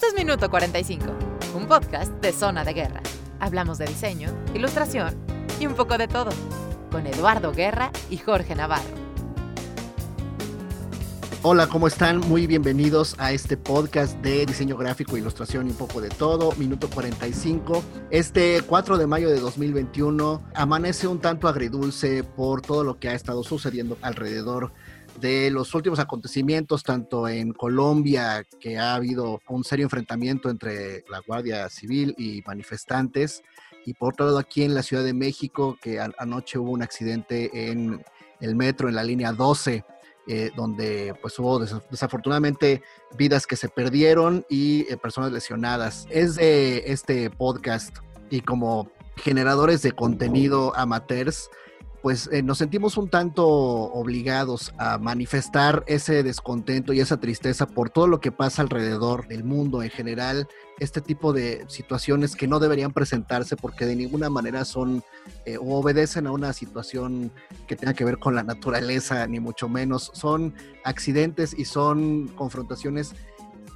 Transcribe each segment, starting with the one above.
Esto es Minuto 45, un podcast de Zona de Guerra. Hablamos de diseño, ilustración y un poco de todo, con Eduardo Guerra y Jorge Navarro. Hola, ¿cómo están? Muy bienvenidos a este podcast de diseño gráfico, ilustración y un poco de todo, minuto 45. Este 4 de mayo de 2021 amanece un tanto agridulce por todo lo que ha estado sucediendo alrededor de los últimos acontecimientos, tanto en Colombia, que ha habido un serio enfrentamiento entre la Guardia Civil y manifestantes, y por otro lado aquí en la Ciudad de México, que anoche hubo un accidente en el metro, en la línea 12 eh, donde pues hubo desafortunadamente vidas que se perdieron y eh, personas lesionadas. Es de este podcast y como generadores de contenido amateurs, pues eh, nos sentimos un tanto obligados a manifestar ese descontento y esa tristeza por todo lo que pasa alrededor del mundo en general, este tipo de situaciones que no deberían presentarse porque de ninguna manera son eh, o obedecen a una situación que tenga que ver con la naturaleza, ni mucho menos, son accidentes y son confrontaciones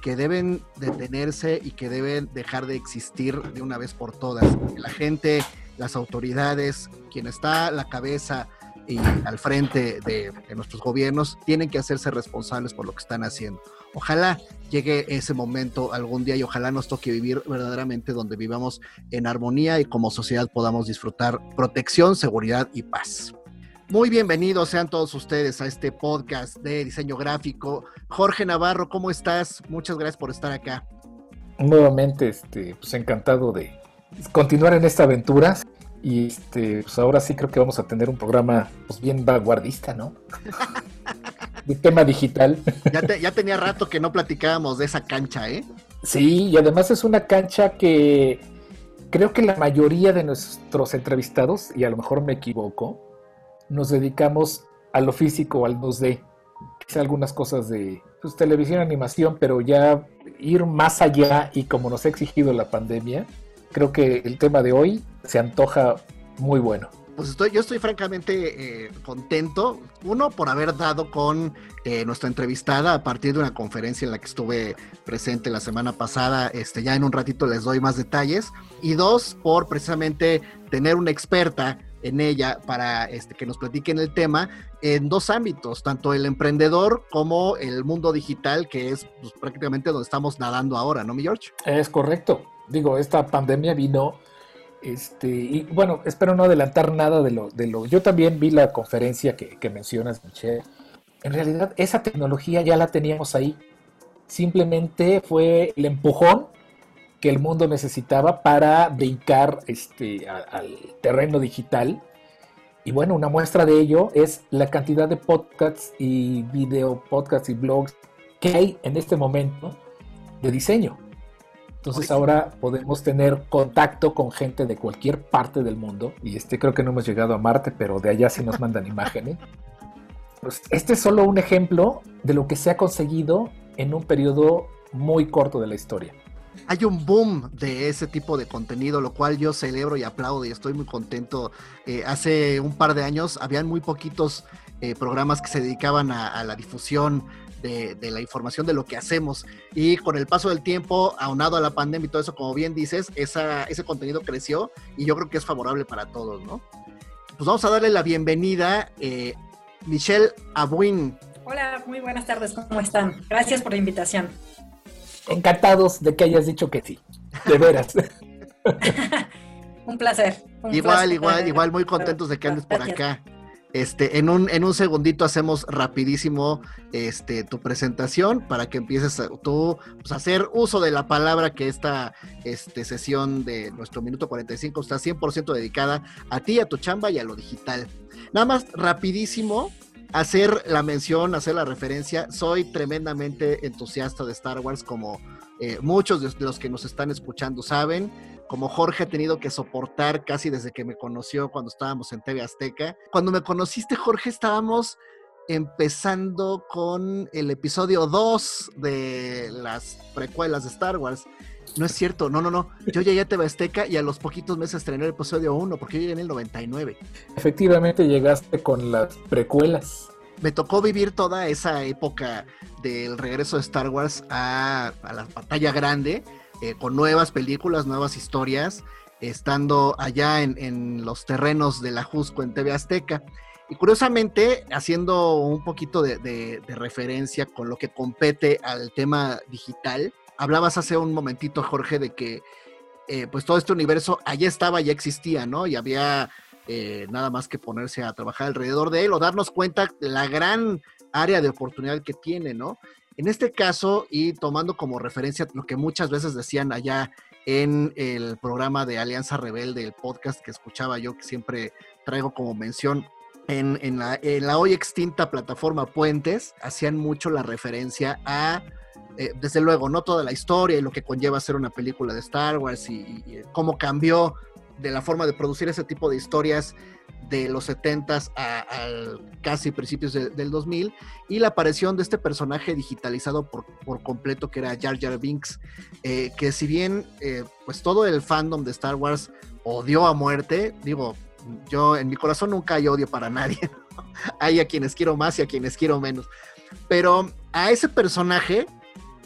que deben detenerse y que deben dejar de existir de una vez por todas. La gente las autoridades, quien está a la cabeza y al frente de, nuestros gobiernos, tienen que hacerse responsables por lo que están haciendo. Ojalá llegue ese momento algún día y ojalá nos toque vivir verdaderamente donde vivamos en armonía y como sociedad podamos disfrutar protección, seguridad y paz. Muy bienvenidos sean todos ustedes a este podcast de diseño gráfico. Jorge Navarro, ¿cómo estás? Muchas gracias por estar acá. Nuevamente, este, pues encantado de, continuar en esta aventura. Y este, pues ahora sí creo que vamos a tener un programa pues bien vanguardista, ¿no? de tema digital. Ya, ya tenía rato que no platicábamos de esa cancha, ¿eh? Sí, y además es una cancha que creo que la mayoría de nuestros entrevistados, y a lo mejor me equivoco, nos dedicamos a lo físico, al 2D. Quizá algunas cosas de pues, televisión, animación, pero ya ir más allá y como nos ha exigido la pandemia, creo que el tema de hoy se antoja muy bueno. Pues estoy, yo estoy francamente eh, contento, uno, por haber dado con eh, nuestra entrevistada a partir de una conferencia en la que estuve presente la semana pasada, este, ya en un ratito les doy más detalles, y dos, por precisamente tener una experta en ella para este, que nos platiquen el tema en dos ámbitos, tanto el emprendedor como el mundo digital, que es pues, prácticamente donde estamos nadando ahora, ¿no, mi George? Es correcto digo, esta pandemia vino, este, y bueno, espero no adelantar nada de lo, de lo, yo también vi la conferencia que, que mencionas, Michelle. En realidad, esa tecnología ya la teníamos ahí. Simplemente fue el empujón que el mundo necesitaba para brincar este, al terreno digital. Y bueno, una muestra de ello es la cantidad de podcasts y video podcasts y blogs que hay en este momento de diseño. Entonces ahora podemos tener contacto con gente de cualquier parte del mundo. Y este creo que no hemos llegado a Marte, pero de allá sí nos mandan imágenes. Pues este es solo un ejemplo de lo que se ha conseguido en un periodo muy corto de la historia. Hay un boom de ese tipo de contenido, lo cual yo celebro y aplaudo y estoy muy contento. Eh, hace un par de años habían muy poquitos eh, programas que se dedicaban a la difusión de, la información de lo que hacemos. Y con el paso del tiempo, aunado a la pandemia y todo eso, como bien dices, esa, ese contenido creció y yo creo que es favorable para todos, ¿no? Pues vamos a darle la bienvenida, eh, Michelle Abuin. Hola, muy buenas tardes, ¿cómo están? Gracias por la invitación. Encantados de que hayas dicho que sí, de veras. un placer. igual, igual, igual, muy contentos de que andes por acá. Este, en un, en un segundito hacemos rapidísimo este, tu presentación para que empieces tú pues, a hacer uso de la palabra que esta este, sesión de nuestro minuto 45 está 100% dedicada a ti, a tu chamba y a lo digital. Nada más rapidísimo, hacer la mención, hacer la referencia. Soy tremendamente entusiasta de Star Wars, como eh, muchos de los que nos están escuchando saben como Jorge ha tenido que soportar casi desde que me conoció cuando estábamos en TV Azteca. Cuando me conociste, Jorge, estábamos empezando con el episodio 2 de las precuelas de Star Wars. No es cierto, no, no, no. Yo llegué a TV Azteca y a los poquitos meses estrené el episodio 1, porque yo llegué en el 99. Efectivamente llegaste con las precuelas. Me tocó vivir toda esa época del regreso de Star Wars a, la pantalla grande, eh, con nuevas películas, nuevas historias, estando allá en, los terrenos de la Jusco en TV Azteca. Y curiosamente, haciendo un poquito de, referencia con lo que compete al tema digital, hablabas hace un momentito, Jorge, de que eh, pues todo este universo allá estaba, ya existía, ¿no? Y había eh, nada más que ponerse a trabajar alrededor de él o darnos cuenta de la gran área de oportunidad que tiene, ¿no? En este caso, y tomando como referencia lo que muchas veces decían allá en el programa de Alianza Rebelde, el podcast que escuchaba yo, que siempre traigo como mención, en, la, hoy extinta plataforma Puentes, hacían mucho la referencia a, eh, desde luego, no toda la historia y lo que conlleva ser una película de Star Wars y cómo cambió de la forma de producir ese tipo de historias de los 70s a, casi principios del 2000 y la aparición de este personaje digitalizado por, por completo que era Jar Jar Binks, eh, que si bien eh, pues todo el fandom de Star Wars odió a muerte, digo, yo en mi corazón nunca hay odio para nadie, hay a quienes quiero más y a quienes quiero menos, pero a ese personaje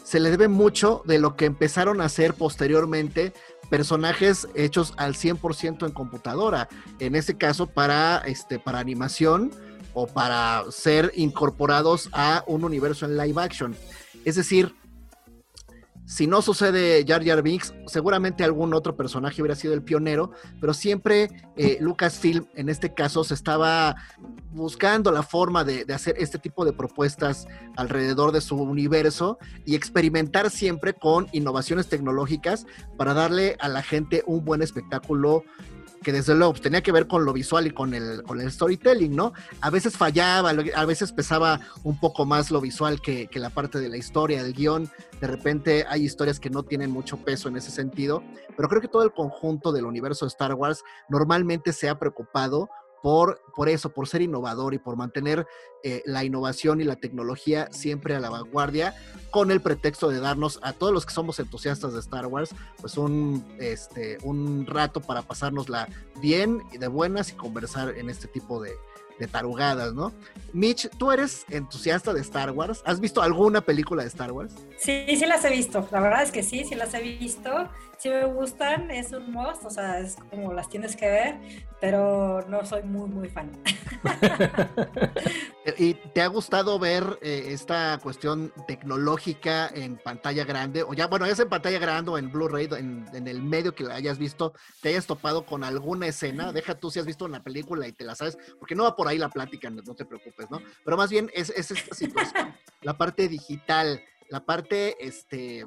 se le debe mucho de lo que empezaron a hacer posteriormente personajes hechos al 100% en computadora, en ese caso para, este, para animación o para ser incorporados a un universo en live action. Es decir, si no sucede Jar Jar Binks, seguramente algún otro personaje hubiera sido el pionero, pero siempre eh, Lucasfilm, en este caso, se estaba buscando la forma de, hacer este tipo de propuestas alrededor de su universo y experimentar siempre con innovaciones tecnológicas para darle a la gente un buen espectáculo que desde luego pues, tenía que ver con lo visual y con el, con el storytelling, ¿no? A veces fallaba, a veces pesaba un poco más lo visual que, que la parte de la historia, del guion. De repente hay historias que no tienen mucho peso en ese sentido, pero creo que todo el conjunto del universo de Star Wars normalmente se ha preocupado por, por eso, por ser innovador y por mantener eh, la innovación y la tecnología siempre a la vanguardia, con el pretexto de darnos a todos los que somos entusiastas de Star Wars, pues un, este, un rato para pasárnosla bien y de buenas y conversar en este tipo de, de tarugadas, ¿no? Mitch, ¿tú eres entusiasta de Star Wars? ¿Has visto alguna película de Star Wars? Sí, sí las he visto. La verdad es que sí, sí las he visto. Sí me gustan, es un must, o sea, es como las tienes que ver, pero no soy muy, muy fan. ¿Y te ha gustado ver eh, esta cuestión tecnológica en pantalla grande? O ya, bueno, es en pantalla grande o en Blu-ray, en, en, el medio que la hayas visto, te hayas topado con alguna escena. Deja tú si has visto una película y te la sabes, porque no va por ahí la plática, no te preocupes, ¿no? Pero más bien es, esta situación, la parte digital, la parte este,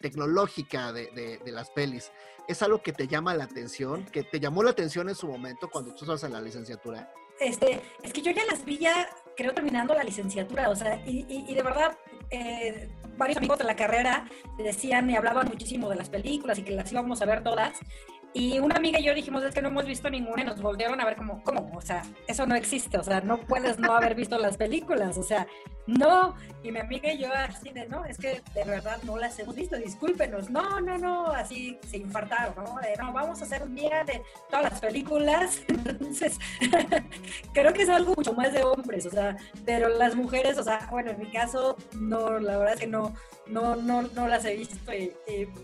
tecnológica de, las pelis. ¿Es algo que te llama la atención? ¿Que te llamó la atención en su momento cuando tú estabas en la licenciatura? Este, es que yo ya las vi ya, creo, terminando la licenciatura, o sea, y, de verdad, eh, varios amigos de la carrera decían y hablaban muchísimo de las películas y que las íbamos a ver todas, y una amiga y yo dijimos, es que no hemos visto ninguna y nos volvieron a ver como, ¿cómo? O sea, eso no existe, o sea, no puedes no haber visto las películas, o sea, no. Y mi amiga y yo así de, no, es que de verdad no las hemos visto, discúlpenos. No, no, no, así se infartaron, ¿no? De, no, vamos a hacer un día de todas las películas. Entonces, creo que es algo mucho más de hombres, o sea, pero las mujeres, o sea, bueno, en mi caso, no, la verdad es que no, no, no, no las he visto y,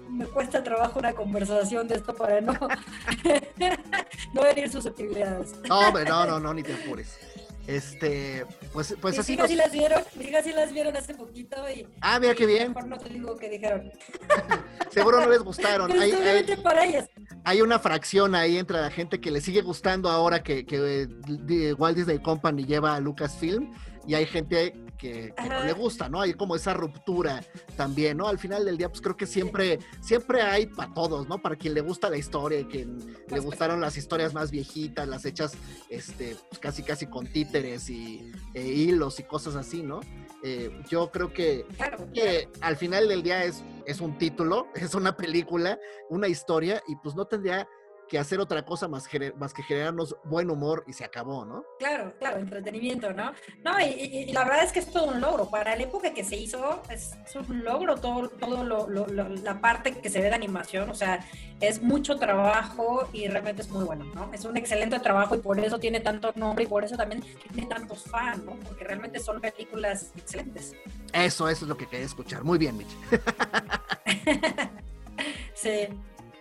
me cuesta trabajo una conversación de esto para no, no venir susceptibilidades. No, no, no, no, ni te apures. Este, pues, pues así. Sí las vieron, mis hijas sí las vieron hace poquito y. Ah, mira qué bien. Mejor no te digo qué dijeron. Seguro no les gustaron. hay, hay, para ellas. hay una fracción ahí entre la gente que le sigue gustando ahora que, que eh, Walt Disney Company lleva a Lucasfilm y hay gente que, no le gusta, ¿no? Hay como esa ruptura también, ¿no? Al final del día, pues creo que siempre, siempre hay para todos, ¿no? Para quien le gusta la historia, quien le gustaron las historias más viejitas, las hechas este, pues, casi casi con títeres y e hilos y cosas así, ¿no? Eh, yo creo que, que al final del día es, es un título, es una película, una historia, y pues no tendría que hacer otra cosa más, más que generarnos buen humor y se acabó, ¿no? Claro, claro, entretenimiento, ¿no? No, y, la verdad es que es todo un logro. Para la época que se hizo, es, un logro todo, todo lo, la parte que se ve de animación. O sea, es mucho trabajo y realmente es muy bueno, ¿no? Es un excelente trabajo y por eso tiene tanto nombre y por eso también tiene tantos fans, ¿no? Porque realmente son películas excelentes. Eso, eso es lo que quería escuchar. Muy bien, Mitch. sí.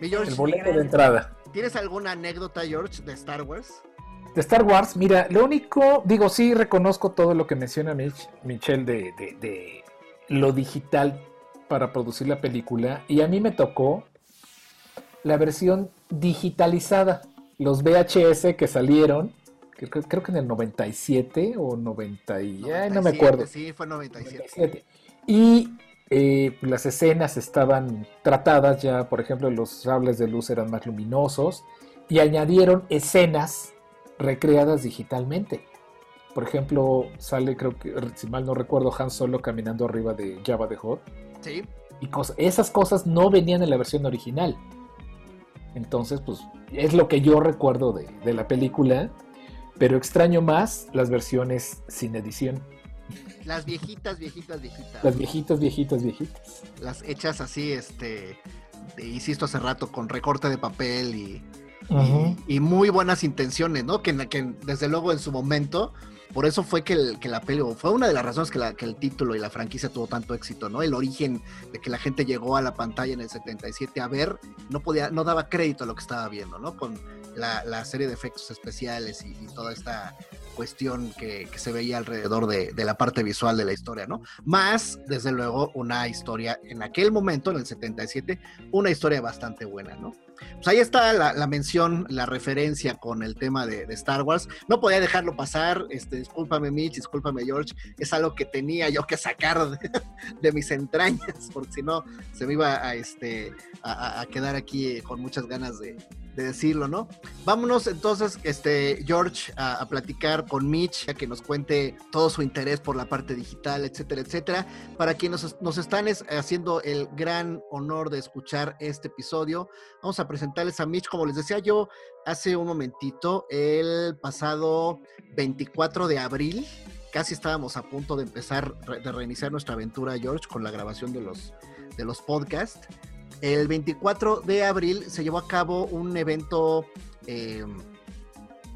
el boleto de entrada. ¿Tienes alguna anécdota, George, de Star Wars? De Star Wars, mira, lo único, digo, sí reconozco todo lo que menciona Mitch, Michelle de, de, lo digital para producir la película. Y a mí me tocó la versión digitalizada, los VHS que salieron, creo, que en el 97 o 90, y, no me acuerdo. Sí, fue 97. Y eh, las escenas estaban tratadas ya, por ejemplo, los sables de luz eran más luminosos y añadieron escenas recreadas digitalmente. Por ejemplo, sale, creo que, si mal no recuerdo, Han Solo caminando arriba de Java de Hot. Sí. Y esas cosas no venían en la versión original. Entonces, pues, es lo que yo recuerdo de, de la película, pero extraño más las versiones sin edición. Las viejitas, viejitas, viejitas. Las viejitas, viejitas, viejitas. Las hechas así, este, insisto hace rato, con recorte de papel y, y, muy buenas intenciones, ¿no? Que, que desde luego en su momento, por eso fue que, el, que la peli, fue una de las razones que, la, que el título y la franquicia tuvo tanto éxito, ¿no? El origen de que la gente llegó a la pantalla en el 77 a ver, no podía, no daba crédito a lo que estaba viendo, ¿no? Con la, serie de efectos especiales y, toda esta cuestión que, se veía alrededor de, la parte visual de la historia, ¿no? Más, desde luego, una historia en aquel momento, en el 77, una historia bastante buena, ¿no? Pues ahí está la, mención, la referencia con el tema de, Star Wars. No podía dejarlo pasar, este, discúlpame Mitch, discúlpame George, es algo que tenía yo que sacar de, mis entrañas, porque si no se me iba a, este, a quedar aquí con muchas ganas de, decirlo, ¿no? Vámonos entonces, este, George, a, platicar con Mitch, a que nos cuente todo su interés por la parte digital, etcétera, etcétera. Para quienes nos, están haciendo el gran honor de escuchar este episodio, vamos a presentarles a Mitch, como les decía yo hace un momentito, el pasado 24 de abril. Casi estábamos a punto de empezar, de reiniciar nuestra aventura, George, con la grabación de los, de los podcasts. El 24 de abril se llevó a cabo un evento eh,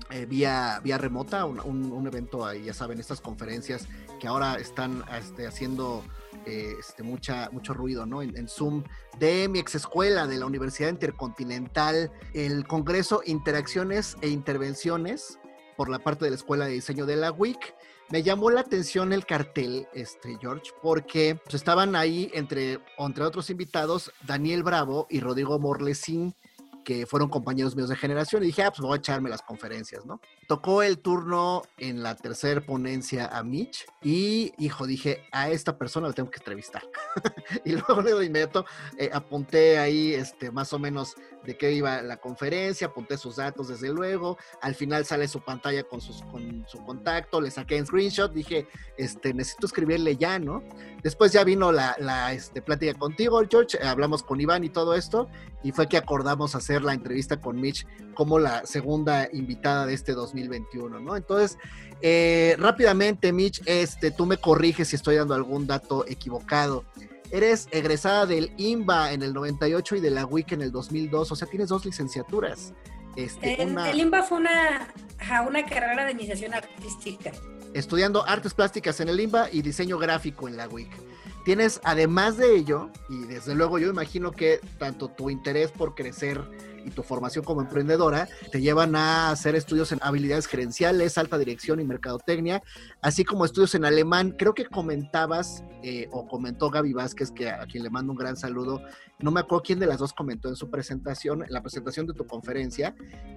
eh, vía, vía remota, un, evento, ahí, ya saben, estas conferencias que ahora están este, haciendo eh, este, mucha, mucho ruido ¿no? En, en, Zoom, de mi ex escuela de la Universidad Intercontinental, el Congreso Interacciones e Intervenciones por la parte de la Escuela de Diseño de la WIC. Me llamó la atención el cartel, este, George, porque pues, estaban ahí, entre, entre otros invitados, Daniel Bravo y Rodrigo Morlesín, que fueron compañeros míos de generación, y dije, ah, pues voy a echarme las conferencias, ¿no? Tocó el turno en la tercera ponencia a Mitch, y, hijo, dije, a esta persona la tengo que entrevistar. y luego de inmediato eh, apunté ahí, este, más o menos de qué iba la conferencia, apunté sus datos desde luego, al final sale su pantalla con, sus, con su contacto, le saqué en screenshot, dije, este, necesito escribirle ya, ¿no? Después ya vino la, la este, plática contigo, George, hablamos con Iván y todo esto, y fue que acordamos hacer la entrevista con Mitch como la segunda invitada de este 2021, ¿no? Entonces, eh, rápidamente, Mitch, este, tú me corriges si estoy dando algún dato equivocado. Eres egresada del IMBA en el 98 y de la WIC en el 2002, o sea, tienes dos licenciaturas. Este, El IMBA fue una, una carrera de iniciación artística. Estudiando artes plásticas en el IMBA y diseño gráfico en la WIC. Tienes, además de ello, y desde luego yo imagino que tanto tu interés por crecer y tu formación como emprendedora te llevan a hacer estudios en habilidades gerenciales, alta dirección y mercadotecnia, así como estudios en alemán. Creo que comentabas eh, o comentó Gaby Vázquez, que a quien le mando un gran saludo, no me acuerdo quién de las dos comentó en su presentación, en la presentación de tu conferencia,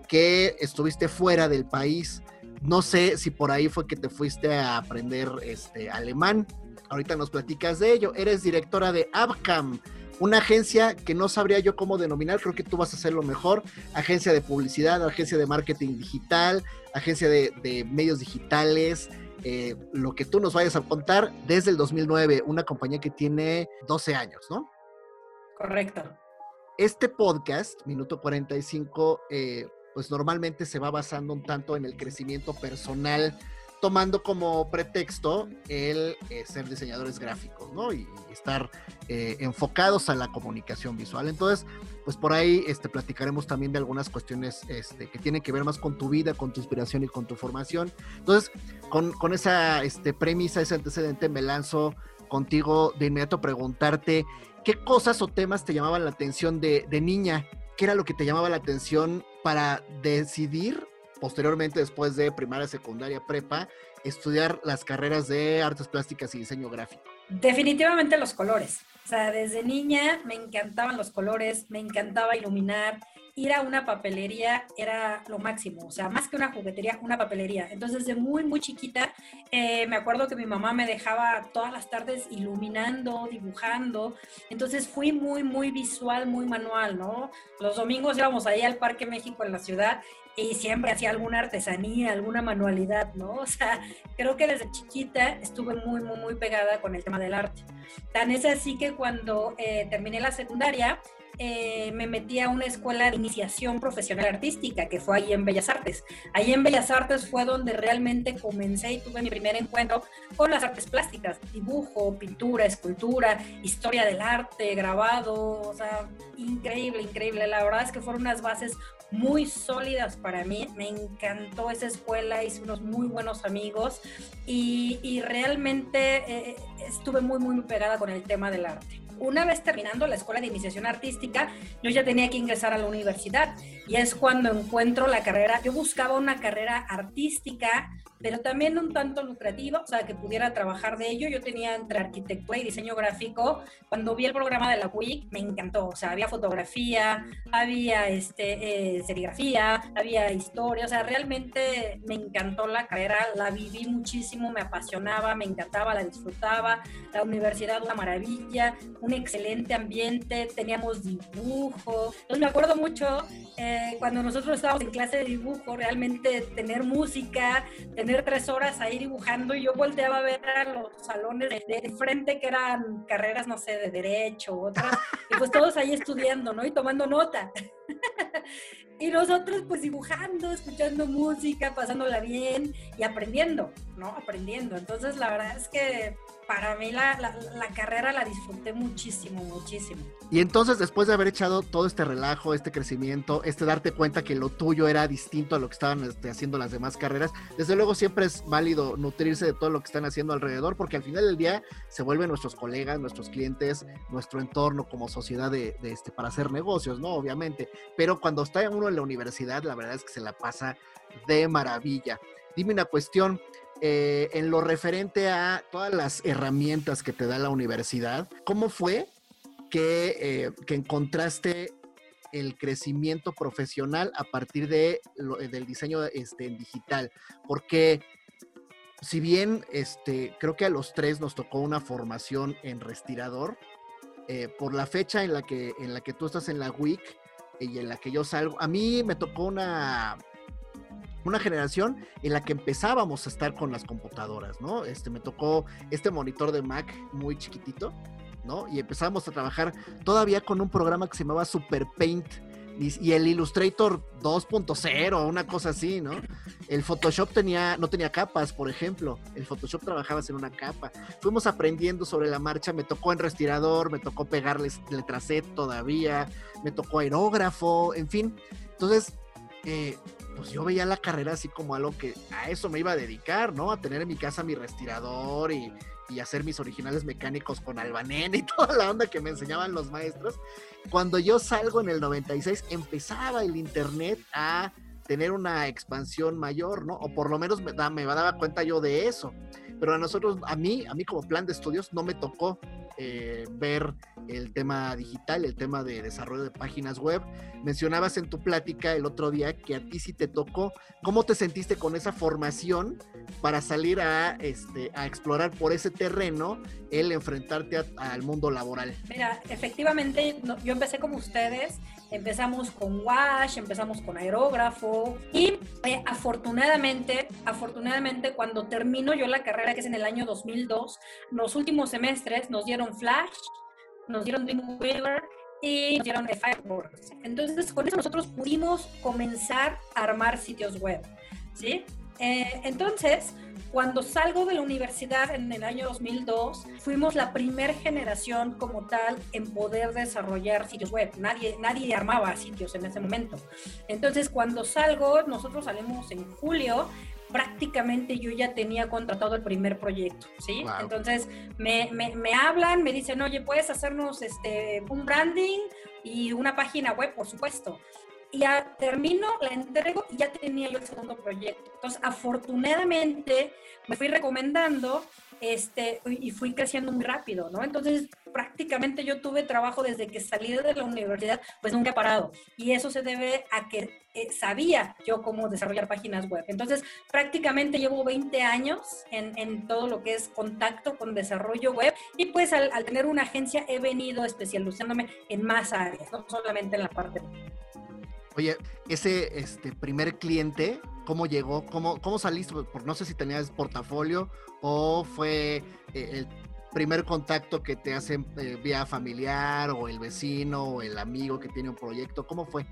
que estuviste fuera del país. No sé si por ahí fue que te fuiste a aprender este, alemán. Ahorita nos platicas de ello. Eres directora de Abcam, una agencia que no sabría yo cómo denominar, creo que tú vas a hacerlo mejor, agencia de publicidad, agencia de marketing digital, agencia de, medios digitales, eh, lo que tú nos vayas a contar desde el 2009, una compañía que tiene 12 años, ¿no? Correcto. este podcast, Minuto 45, eh, pues normalmente se va basando un tanto en el crecimiento personal tomando como pretexto el eh, ser diseñadores gráficos, ¿no? Y, estar eh, enfocados a la comunicación visual. Entonces, pues por ahí este, platicaremos también de algunas cuestiones este, que tienen que ver más con tu vida, con tu inspiración y con tu formación. Entonces, con, con esa este, premisa, ese antecedente, me lanzo contigo de inmediato a preguntarte qué cosas o temas te llamaban la atención de, de niña, qué era lo que te llamaba la atención para decidir posteriormente, después de primaria, secundaria, prepa, estudiar las carreras de artes plásticas y diseño gráfico? Definitivamente los colores. O sea, desde niña me encantaban los colores, me encantaba iluminar, ir a una papelería era lo máximo, o sea, más que una juguetería, una papelería. Entonces, de muy, muy chiquita, eh, me acuerdo que mi mamá me dejaba todas las tardes iluminando, dibujando. Entonces, fui muy, muy visual, muy manual, ¿no? Los domingos íbamos ahí al Parque México en la ciudad y siempre hacía alguna artesanía, alguna manualidad, ¿no? O sea, creo que desde chiquita estuve muy, muy, muy pegada con el tema del arte. Tan es así que cuando eh, terminé la secundaria, eh, me metí a una escuela de iniciación profesional artística que fue ahí en Bellas Artes. Ahí en Bellas Artes fue donde realmente comencé y tuve mi primer encuentro con las artes plásticas, dibujo, pintura, escultura, historia del arte, grabado, o sea, increíble, increíble. La verdad es que fueron unas bases muy sólidas para mí. Me encantó esa escuela, hice unos muy buenos amigos y, realmente eh, estuve muy, muy pegada con el tema del arte una vez terminando la escuela de iniciación artística, yo ya tenía que ingresar a la universidad y es cuando encuentro la carrera. Yo buscaba una carrera artística pero también un tanto lucrativo, o sea, que pudiera trabajar de ello. Yo tenía entre arquitectura y diseño gráfico. Cuando vi el programa de la WIC, me encantó, o sea, había fotografía, había este, eh, serigrafía, había historia, o sea, realmente me encantó la carrera, la viví muchísimo, me apasionaba, me encantaba, la disfrutaba. La universidad, una maravilla, un excelente ambiente, teníamos dibujo. Entonces me acuerdo mucho eh, cuando nosotros estábamos en clase de dibujo, realmente tener música, tener tres horas ahí dibujando y yo volteaba a ver a los salones de, frente que eran carreras, no sé, de derecho, otras, y pues todos ahí estudiando, ¿no? Y tomando nota. y nosotros pues dibujando, escuchando música, pasándola bien y aprendiendo, ¿no? Aprendiendo. Entonces la verdad es que para mí la, la, carrera la disfruté muchísimo, muchísimo. Y entonces, después de haber echado todo este relajo, este crecimiento, este darte cuenta que lo tuyo era distinto a lo que estaban este, haciendo las demás carreras, desde luego siempre es válido nutrirse de todo lo que están haciendo alrededor, porque al final del día se vuelven nuestros colegas, nuestros clientes, nuestro entorno como sociedad de, este, para hacer negocios, ¿no? Obviamente. Pero cuando está uno en la universidad, la verdad es que se la pasa de maravilla. Dime una cuestión, eh, en lo referente a todas las herramientas que te da la universidad, ¿cómo fue que, eh, encontraste el crecimiento profesional a partir de del diseño este, digital? Porque si bien este, creo que a los tres nos tocó una formación en respirador, eh, por la fecha en la, que, en la que tú estás en la WIC y en la que yo salgo, a mí me tocó una, una generación en la que empezábamos a estar con las computadoras, ¿no? Este, me tocó este monitor de Mac muy chiquitito, ¿no? Y empezamos a trabajar todavía con un programa que se llamaba Super Paint y, el Illustrator 2.0, una cosa así, ¿no? El Photoshop tenía, no tenía capas, por ejemplo. El Photoshop trabajaba en una capa. Fuimos aprendiendo sobre la marcha. Me tocó en respirador, me tocó pegarles letra C todavía, me tocó aerógrafo, en fin. Entonces, eh, pues yo veía la carrera así como algo que a eso me iba a dedicar, ¿no? A tener en mi casa mi respirador y, y hacer mis originales mecánicos con albanena y toda la onda que me enseñaban los maestros. Cuando yo salgo en el 96, empezaba el internet a tener una expansión mayor, ¿no? O por lo menos me, da, me daba cuenta yo de eso. Pero a nosotros, a mí, a mí como plan de estudios, no me tocó eh, ver el tema digital, el tema de desarrollo de páginas web. Mencionabas en tu plática el otro día que a ti sí te tocó. ¿Cómo te sentiste con esa formación para salir a, este, a explorar por ese terreno el enfrentarte al mundo laboral? Mira, efectivamente, yo empecé como ustedes, empezamos con wash, empezamos con aerógrafo y eh, afortunadamente, afortunadamente cuando termino yo la carrera, que es en el año 2002, los últimos semestres nos dieron Flash, nos dieron Dreamweaver y nos dieron Fireworks. Entonces, con eso nosotros pudimos comenzar a armar sitios web, ¿sí? Eh, entonces, cuando salgo de la universidad en el año 2002, fuimos la primera generación como tal en poder desarrollar sitios web. Nadie, nadie armaba sitios en ese momento. Entonces, cuando salgo, nosotros salimos en julio, prácticamente yo ya tenía contratado el primer proyecto, ¿sí? Entonces me, me, me, hablan, me dicen, oye, ¿puedes hacernos este, un branding y una página web? Por supuesto ya termino, la entrego y ya tenía yo el segundo proyecto. Entonces, afortunadamente, me fui recomendando este, y fui creciendo muy rápido, ¿no? Entonces, prácticamente yo tuve trabajo desde que salí de la universidad, pues nunca he parado. Y eso se debe a que eh, sabía yo cómo desarrollar páginas web. Entonces, prácticamente llevo 20 años en, en todo lo que es contacto con desarrollo web y pues al, al tener una agencia he venido especializándome en más áreas, no solamente en la parte Oye, ese este, primer cliente, ¿cómo llegó? ¿Cómo, cómo saliste? Por, no sé si tenías portafolio o fue eh, el primer contacto que te hacen eh, vía familiar o el vecino o el amigo que tiene un proyecto. ¿Cómo fue?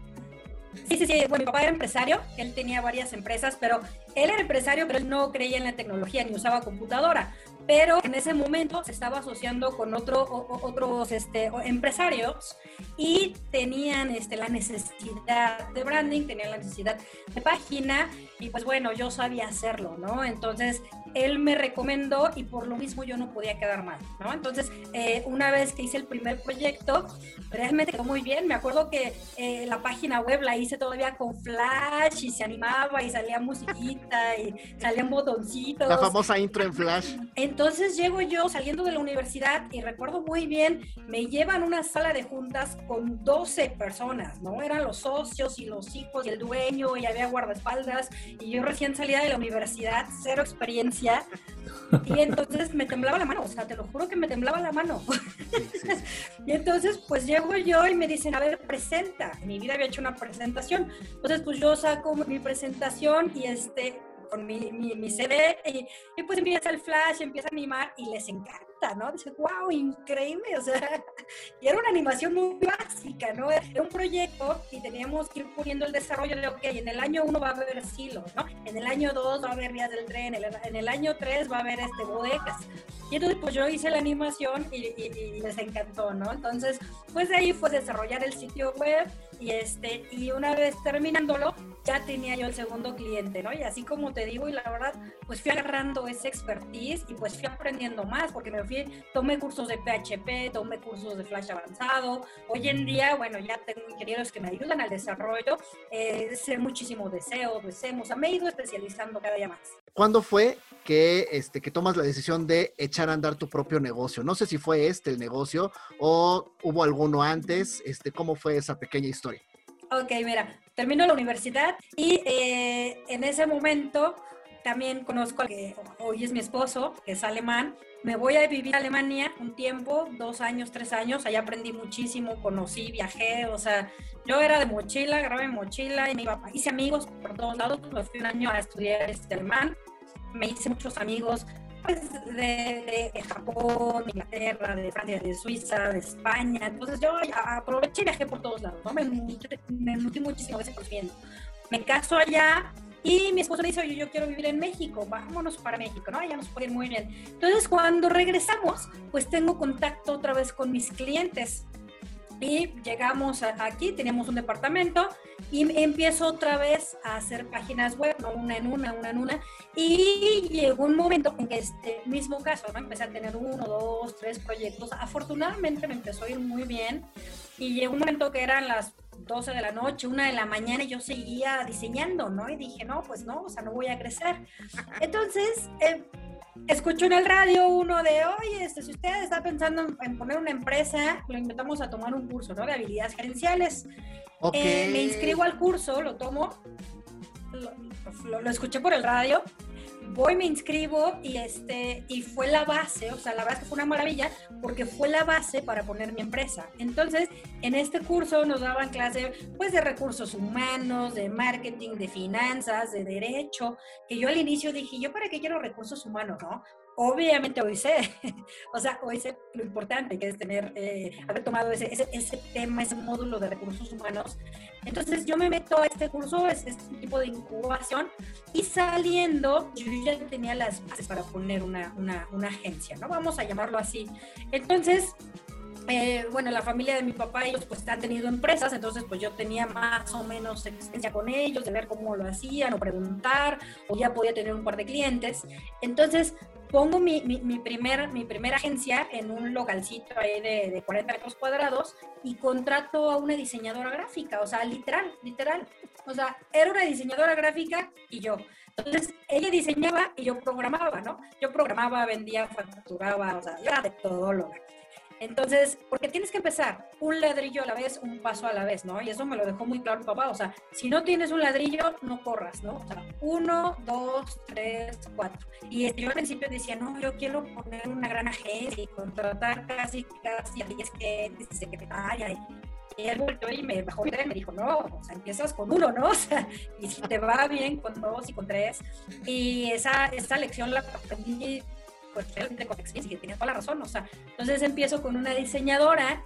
Sí, sí, sí. Bueno, mi papá era empresario, él tenía varias empresas, pero él era empresario, pero él no creía en la tecnología ni usaba computadora pero en ese momento se estaba asociando con otro, otros este, empresarios y tenían este, la necesidad de branding, tenían la necesidad de página y pues bueno, yo sabía hacerlo, ¿no? Entonces él me recomendó y por lo mismo yo no podía quedar mal, ¿no? Entonces, eh, una vez que hice el primer proyecto, realmente quedó muy bien. Me acuerdo que eh, la página web la hice todavía con flash y se animaba y salía musiquita y salían botoncitos. La famosa intro en flash. Entonces llego yo saliendo de la universidad y recuerdo muy bien, me llevan a una sala de juntas con 12 personas, ¿no? Eran los socios y los hijos y el dueño y había guardaespaldas y yo recién salía de la universidad, cero experiencia y entonces me temblaba la mano, o sea, te lo juro que me temblaba la mano. y entonces pues llego yo y me dicen, a ver, presenta. En mi vida había hecho una presentación. Entonces pues yo saco mi presentación y este con mi, mi, CD y, y, pues empieza el flash, empieza a animar y les encanta, ¿no? Dice, wow, increíble, o sea, y era una animación muy básica, ¿no? Era un proyecto y teníamos que ir poniendo el desarrollo de, ok, en el año uno va a haber silos, ¿no? En el año dos va a haber vías del tren, en el, año tres va a haber este, bodegas. Y entonces pues yo hice la animación y, y, les encantó, ¿no? Entonces, pues de ahí fue desarrollar el sitio web y, este, y una vez terminándolo, ya tenía yo el segundo cliente, ¿no? Y así como te digo, y la verdad, pues fui agarrando ese expertise y pues fui aprendiendo más, porque me fui, tomé cursos de PHP, tomé cursos de Flash avanzado. Hoy en día, bueno, ya tengo ingenieros que me ayudan al desarrollo, eh, sé muchísimo deseo, deseos, o sea, me he ido especializando cada día más. ¿Cuándo fue que, este, que tomas la decisión de echar a andar tu propio negocio? No sé si fue este el negocio o hubo alguno antes, este, ¿cómo fue esa pequeña historia? Ok, mira, termino la universidad y eh, en ese momento también conozco al que hoy es mi esposo, que es alemán. Me voy a vivir a Alemania un tiempo, dos años, tres años. Allá aprendí muchísimo, conocí, viajé. O sea, yo era de mochila, grabé mochila y me iba, hice amigos por todos lados. Me fui un año a estudiar este alemán. Me hice muchos amigos pues, de, Japón, de Inglaterra, de Francia, de Suiza, de España. Entonces yo aproveché y viajé por todos lados, ¿no? Me, me nutrí muchísimo de ese conocimiento. Me caso allá y mi esposo me dice, oye, yo quiero vivir en México, vámonos para México, ¿no? Allá nos puede ir muy bien. Entonces cuando regresamos, pues tengo contacto otra vez con mis clientes llegamos aquí, teníamos un departamento y empiezo otra vez a hacer páginas web, una en una, una en una. Y llegó un momento en que este mismo caso, ¿no? Empecé a tener uno, dos, tres proyectos. Afortunadamente me empezó a ir muy bien. Y llegó un momento que eran las 12 de la noche, una de la mañana y yo seguía diseñando, ¿no? Y dije, no, pues no, o sea, no voy a crecer. Entonces, eh, escucho en el radio uno de, oye, este, si usted está pensando en, poner una empresa, lo invitamos a tomar un curso, ¿no? De habilidades gerenciales. Eh, me inscribo al curso, lo tomo, lo, lo, escuché por el radio, voy, me inscribo y, este, y fue la base, o sea, la verdad es que fue una maravilla porque fue la base para poner mi empresa. Entonces, en este curso nos daban clase pues de recursos humanos, de marketing, de finanzas, de derecho, que yo al inicio dije, ¿yo para qué quiero recursos humanos, no? Obviamente hoy sé, o sea, hoy sé lo importante que es tener, eh, haber tomado ese, ese, tema, ese módulo de recursos humanos. Entonces yo me meto a este curso, es, es un tipo de incubación, y saliendo yo ya tenía las bases para poner una, una, una agencia, ¿no? Vamos a llamarlo así. Entonces, eh, bueno, la familia de mi papá, ellos pues han tenido empresas, entonces pues yo tenía más o menos experiencia con ellos, de ver cómo lo hacían o preguntar, o ya podía tener un par de clientes. Entonces pongo mi, mi, primer, mi primera agencia en un localcito ahí de, de 40 metros cuadrados y contrato a una diseñadora gráfica, o sea, literal, literal. O sea, era una diseñadora gráfica y yo. Entonces, ella diseñaba y yo programaba, ¿no? Yo programaba, vendía, facturaba, o sea, era de todo lo que entonces, porque tienes que empezar un ladrillo a la vez, un paso a la vez, ¿no? Y eso me lo dejó muy claro mi papá. O sea, si no tienes un ladrillo, no corras, ¿no? O sea, uno, dos, tres, cuatro. Y yo al principio decía, no, yo quiero poner una gran agencia y contratar casi, casi a 10 clientes y secretaria. Y él volvió y me bajó y me dijo, no, o sea, empiezas con uno, ¿no? O sea, y si te va bien con dos y con tres. Y esa, esa lección la aprendí pues realmente con experiencia, y tenía toda la razón, o sea, entonces empiezo con una diseñadora,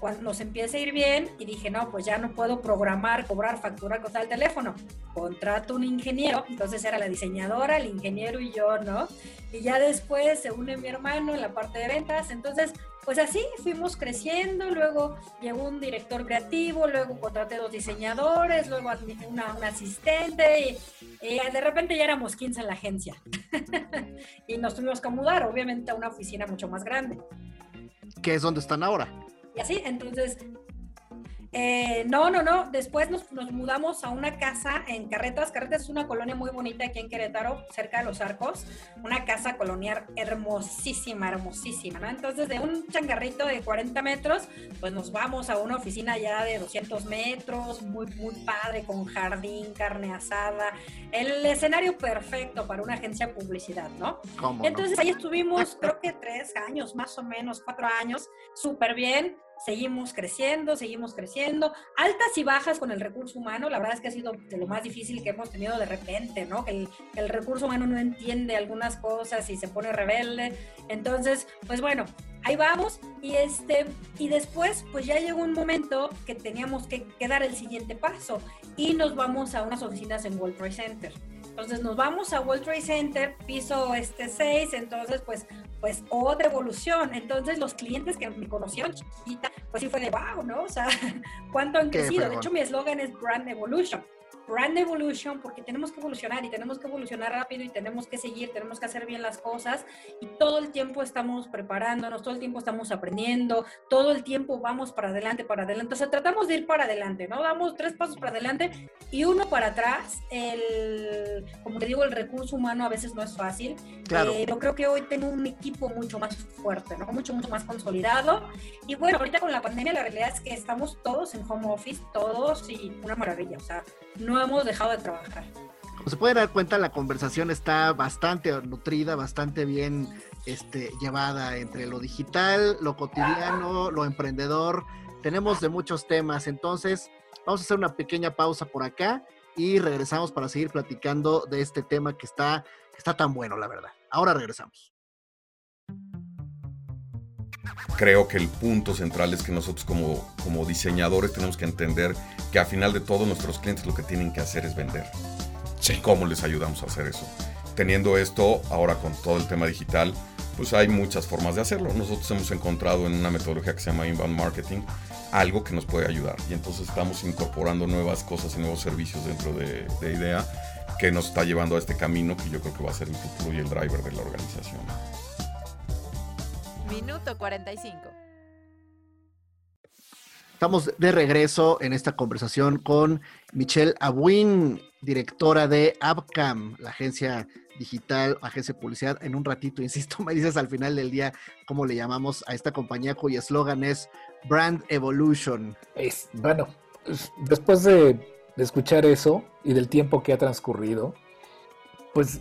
cuando nos empieza a ir bien, y dije, no, pues ya no puedo programar, cobrar, facturar, cosas al teléfono, contrato un ingeniero, entonces era la diseñadora, el ingeniero y yo, ¿no? Y ya después se une mi hermano en la parte de ventas, entonces pues así fuimos creciendo, luego llegó un director creativo, luego contraté dos diseñadores, luego una, una asistente y, de repente ya éramos 15 en la agencia. y nos tuvimos que mudar, obviamente, a una oficina mucho más grande. ¿Qué es donde están ahora? Y así, entonces eh, no, no, no. Después nos, mudamos a una casa en Carretas. Carretas es una colonia muy bonita aquí en Querétaro, cerca de los arcos. Una casa colonial hermosísima, hermosísima, ¿no? Entonces, de un changarrito de 40 metros, pues nos vamos a una oficina ya de 200 metros, muy, muy padre, con jardín, carne asada. El escenario perfecto para una agencia de publicidad, ¿no? Entonces, ahí estuvimos, creo que tres años, más o menos, cuatro años, súper bien seguimos creciendo, seguimos creciendo, altas y bajas con el recurso humano, la verdad es que ha sido de lo más difícil que hemos tenido de repente, ¿no? Que el, recurso humano no entiende algunas cosas y se pone rebelde, entonces, pues bueno, ahí vamos y este y después pues ya llegó un momento que teníamos que, que dar el siguiente paso y nos vamos a unas oficinas en World Trade Center. Entonces nos vamos a World Trade Center, piso este 6, entonces pues, pues otra evolución. Entonces los clientes que me conocieron chiquita, pues sí fue de wow, ¿no? O sea, ¿cuánto han crecido? De hecho mi eslogan es Brand Evolution. Brand Evolution porque tenemos que evolucionar y tenemos que evolucionar rápido y tenemos que seguir, tenemos que hacer bien las cosas y todo el tiempo estamos preparándonos, todo el tiempo estamos aprendiendo, todo el tiempo vamos para adelante, para adelante. O sea, tratamos de ir para adelante, ¿no? Damos tres pasos para adelante y uno para atrás. El, como te digo, el recurso humano a veces no es fácil. Claro. Eh, yo creo que hoy tengo un equipo mucho más fuerte, ¿no? Mucho, mucho más consolidado. Y bueno, ahorita con la pandemia la realidad es que estamos todos en home office, todos y una maravilla. O sea, no hemos dejado de trabajar. Como se puede dar cuenta, la conversación está bastante nutrida, bastante bien este, llevada entre lo digital, lo cotidiano, lo emprendedor. Tenemos de muchos temas, entonces vamos a hacer una pequeña pausa por acá y regresamos para seguir platicando de este tema que está, está tan bueno, la verdad. Ahora regresamos. Creo que el punto central es que nosotros como, como diseñadores tenemos que entender que a final de todo nuestros clientes lo que tienen que hacer es vender. Sí. ¿Cómo les ayudamos a hacer eso? Teniendo esto, ahora con todo el tema digital, pues hay muchas formas de hacerlo. Nosotros hemos encontrado en una metodología que se llama Inbound Marketing algo que nos puede ayudar. Y entonces estamos incorporando nuevas cosas y nuevos servicios dentro de, de IDEA que nos está llevando a este camino que yo creo que va a ser el futuro y el driver de la organización. Minuto 45. Estamos de regreso en esta conversación con Michelle Abuin, directora de Abcam, la agencia digital, agencia de publicidad. En un ratito, insisto, me dices al final del día cómo le llamamos a esta compañía cuyo eslogan es Brand Evolution. Es, bueno, después de, de escuchar eso y del tiempo que ha transcurrido, pues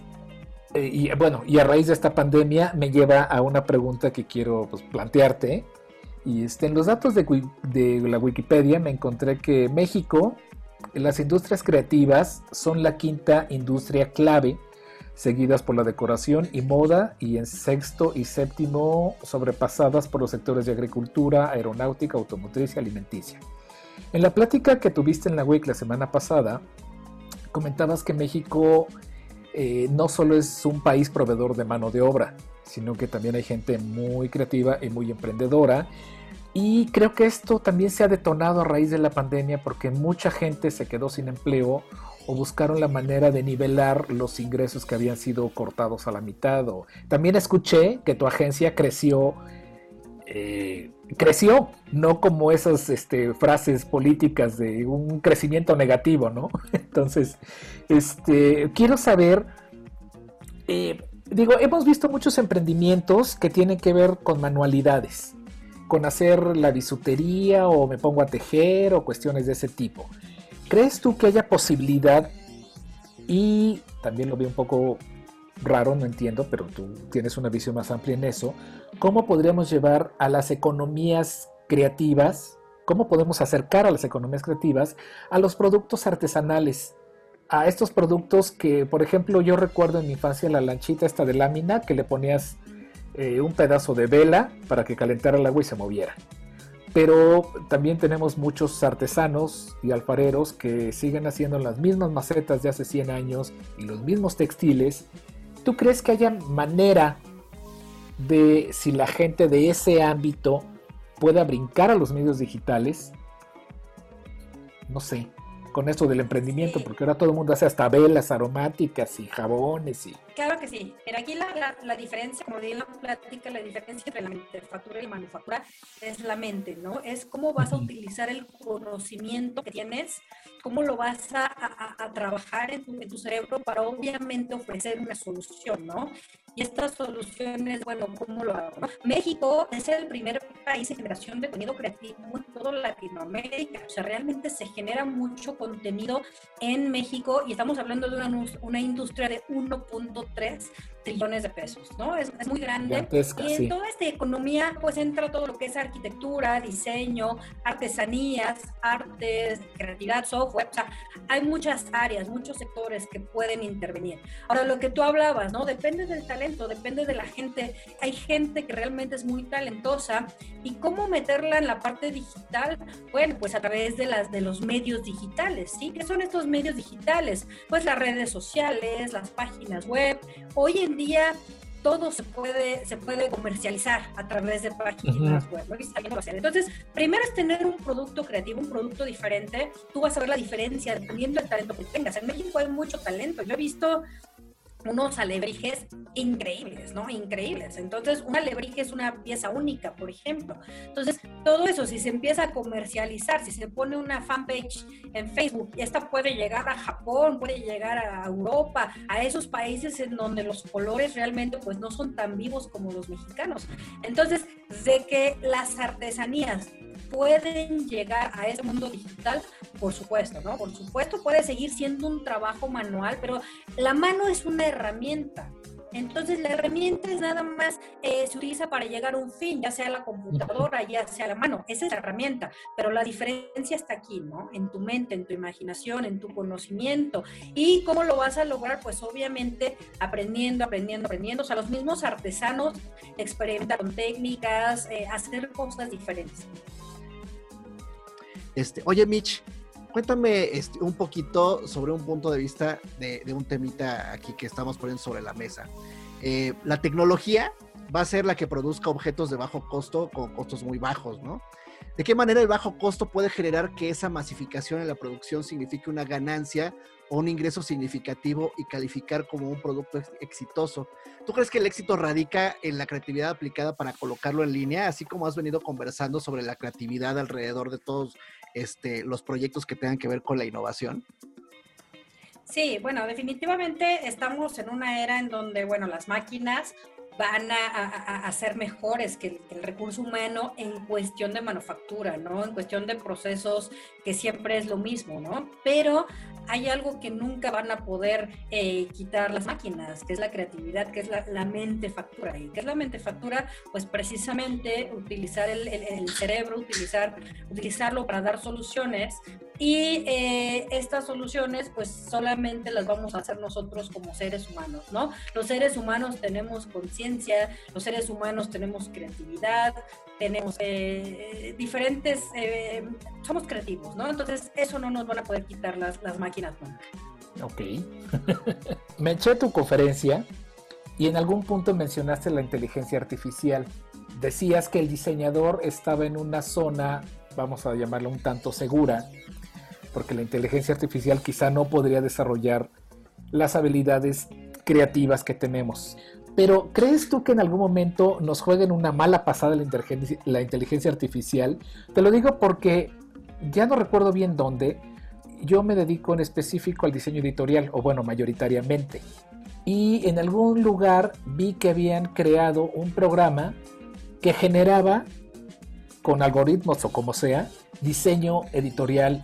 y bueno, y a raíz de esta pandemia me lleva a una pregunta que quiero pues, plantearte. Y este, en los datos de, de, la Wikipedia me encontré que México, las industrias creativas son la quinta industria clave seguidas por la decoración y moda, y en sexto y séptimo sobrepasadas por los sectores de agricultura, aeronáutica, automotriz y alimenticia. En la plática que tuviste en la WIC la semana pasada, comentabas que México eh, no solo es un país proveedor de mano de obra, sino que también hay gente muy creativa y muy emprendedora. Y creo que esto también se ha detonado a raíz de la pandemia porque mucha gente se quedó sin empleo o buscaron la manera de nivelar los ingresos que habían sido cortados a la mitad. O... También escuché que tu agencia creció, eh, creció, no como esas este, frases políticas de un crecimiento negativo, ¿no? Entonces, este, quiero saber, eh, digo, hemos visto muchos emprendimientos que tienen que ver con manualidades, con hacer la bisutería o me pongo a tejer o cuestiones de ese tipo. ¿Crees tú que haya posibilidad? Y también lo veo un poco raro, no entiendo, pero tú tienes una visión más amplia en eso. ¿Cómo podríamos llevar a las economías creativas? ¿Cómo podemos acercar a las economías creativas a los productos artesanales? A estos productos que, por ejemplo, yo recuerdo en mi infancia la lanchita esta de lámina que le ponías eh, un pedazo de vela para que calentara el agua y se moviera pero también tenemos muchos artesanos y alfareros que siguen haciendo las mismas macetas de hace 100 años y los mismos textiles. ¿Tú crees que haya manera de si la gente de ese ámbito pueda brincar a los medios digitales? No sé con esto del emprendimiento, porque ahora todo el mundo hace hasta velas aromáticas y jabones y... Claro que sí, pero aquí la, la, diferencia, como dije en la plática, la diferencia entre la manufactura y la manufactura es la mente, ¿no? Es cómo vas a utilizar el conocimiento que tienes, cómo lo vas a, a, a trabajar en tu, en tu, cerebro para obviamente ofrecer una solución, ¿no? Y estas soluciones, bueno, ¿cómo lo hago? México es el primer país en generación de contenido creativo en toda Latinoamérica. O sea, realmente se genera mucho contenido en México y estamos hablando de una, una industria de 1.3 trillones de pesos, ¿no? Es, muy grande. y en toda esta economía, pues entra todo lo que es arquitectura, diseño, artesanías, artes, creatividad, software. O sea, hay muchas áreas, muchos sectores que pueden intervenir. Ahora, lo que tú hablabas, ¿no? Depende del talento, depende de la gente. Hay gente que realmente es muy talentosa y cómo meterla en la parte digital, bueno, pues a través de las de los medios digitales, ¿sí? ¿Qué son estos medios digitales? Pues las redes sociales, las páginas web. Hoy en día todo se puede, se puede comercializar a través de páginas web. Entonces, primero es tener un producto creativo, un producto diferente. Tú vas a ver la diferencia dependiendo del talento que tengas. En México hay mucho talento. Yo he visto unos alebrijes increíbles, ¿no? Increíbles. Entonces, un alebrije es una pieza única, por ejemplo. Entonces, todo eso, si se empieza a comercializar, si se pone una fanpage en Facebook, esta puede llegar a Japón, puede llegar a Europa, a esos países en donde los colores realmente pues no son tan vivos como los mexicanos. Entonces, de que las artesanías pueden llegar a ese mundo digital, por supuesto, ¿no? Por supuesto puede seguir siendo un trabajo manual, pero la mano es una herramienta. Entonces la herramienta es nada más, eh, se utiliza para llegar a un fin, ya sea la computadora, ya sea la mano, esa es la herramienta, pero la diferencia está aquí, ¿no? En tu mente, en tu imaginación, en tu conocimiento. ¿Y cómo lo vas a lograr? Pues obviamente aprendiendo, aprendiendo, aprendiendo. O sea, los mismos artesanos experimentan con técnicas, eh, hacer cosas diferentes. Este, oye, Mitch, cuéntame este, un poquito sobre un punto de vista de, un temita aquí que estamos poniendo sobre la mesa. Eh, la tecnología va a ser la que produzca objetos de bajo costo con costos muy bajos, ¿no? ¿De qué manera el bajo costo puede generar que esa masificación en la producción signifique una ganancia o un ingreso significativo y calificar como un producto exitoso? ¿Tú crees que el éxito radica en la creatividad aplicada para colocarlo en línea, así como has venido conversando sobre la creatividad alrededor de todos este, los proyectos que tengan que ver con la innovación? Sí, bueno, definitivamente estamos en una era en donde, bueno, las máquinas van a, ser mejores que el, recurso humano en cuestión de manufactura, ¿no? En cuestión de procesos que siempre es lo mismo, ¿no? Pero hay algo que nunca van a poder eh, quitar las máquinas, que es la creatividad, que es la, mente factura. ¿Y qué es la mente factura? Pues precisamente utilizar el, cerebro, utilizar, utilizarlo para dar soluciones y eh, estas soluciones pues solamente las vamos a hacer nosotros como seres humanos, ¿no? Los seres humanos tenemos conciencia, los seres humanos tenemos creatividad, tenemos eh, diferentes, eh, somos creativos, ¿no? Entonces eso no nos van a poder quitar las, las máquinas nunca. Ok. Me eché tu conferencia y en algún punto mencionaste la inteligencia artificial. Decías que el diseñador estaba en una zona, vamos a llamarla un tanto segura, porque la inteligencia artificial quizá no podría desarrollar las habilidades creativas que tenemos. Pero ¿crees tú que en algún momento nos jueguen una mala pasada la la inteligencia artificial? Te lo digo porque ya no recuerdo bien dónde. Yo me dedico en específico al diseño editorial, o bueno, mayoritariamente. Y en algún lugar vi que habían creado un programa que generaba, con algoritmos o como sea, diseño editorial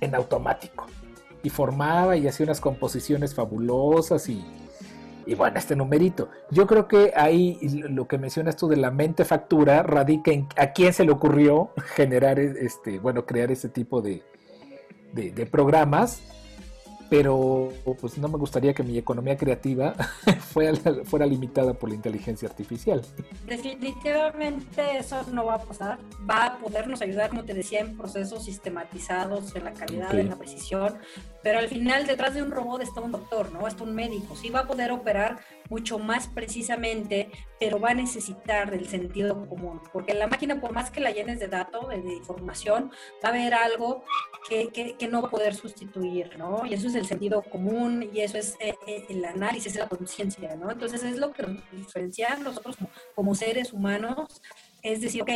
en automático. Y formaba y hacía unas composiciones fabulosas y, y bueno, este numerito. Yo creo que ahí lo que mencionas tú de la mente factura radica en a quién se le ocurrió generar, este, bueno, crear ese tipo de, de, de programas pero pues no me gustaría que mi economía creativa fuera, fuera limitada por la inteligencia artificial. Definitivamente eso no va a pasar. Va a podernos ayudar, como te decía, en procesos sistematizados, en la calidad, en la precisión, pero al final detrás de un robot está un doctor, ¿no? Está un médico. Sí va a poder operar mucho más precisamente, pero va a necesitar del sentido común, porque la máquina, por más que la llenes de datos, de, información, va a haber algo que, que, no va a poder sustituir, ¿no? Y eso es el sentido común y eso es eh, eh, el análisis, la conciencia, ¿no? Entonces es lo que nos diferencia nosotros como, seres humanos, es decir, ok,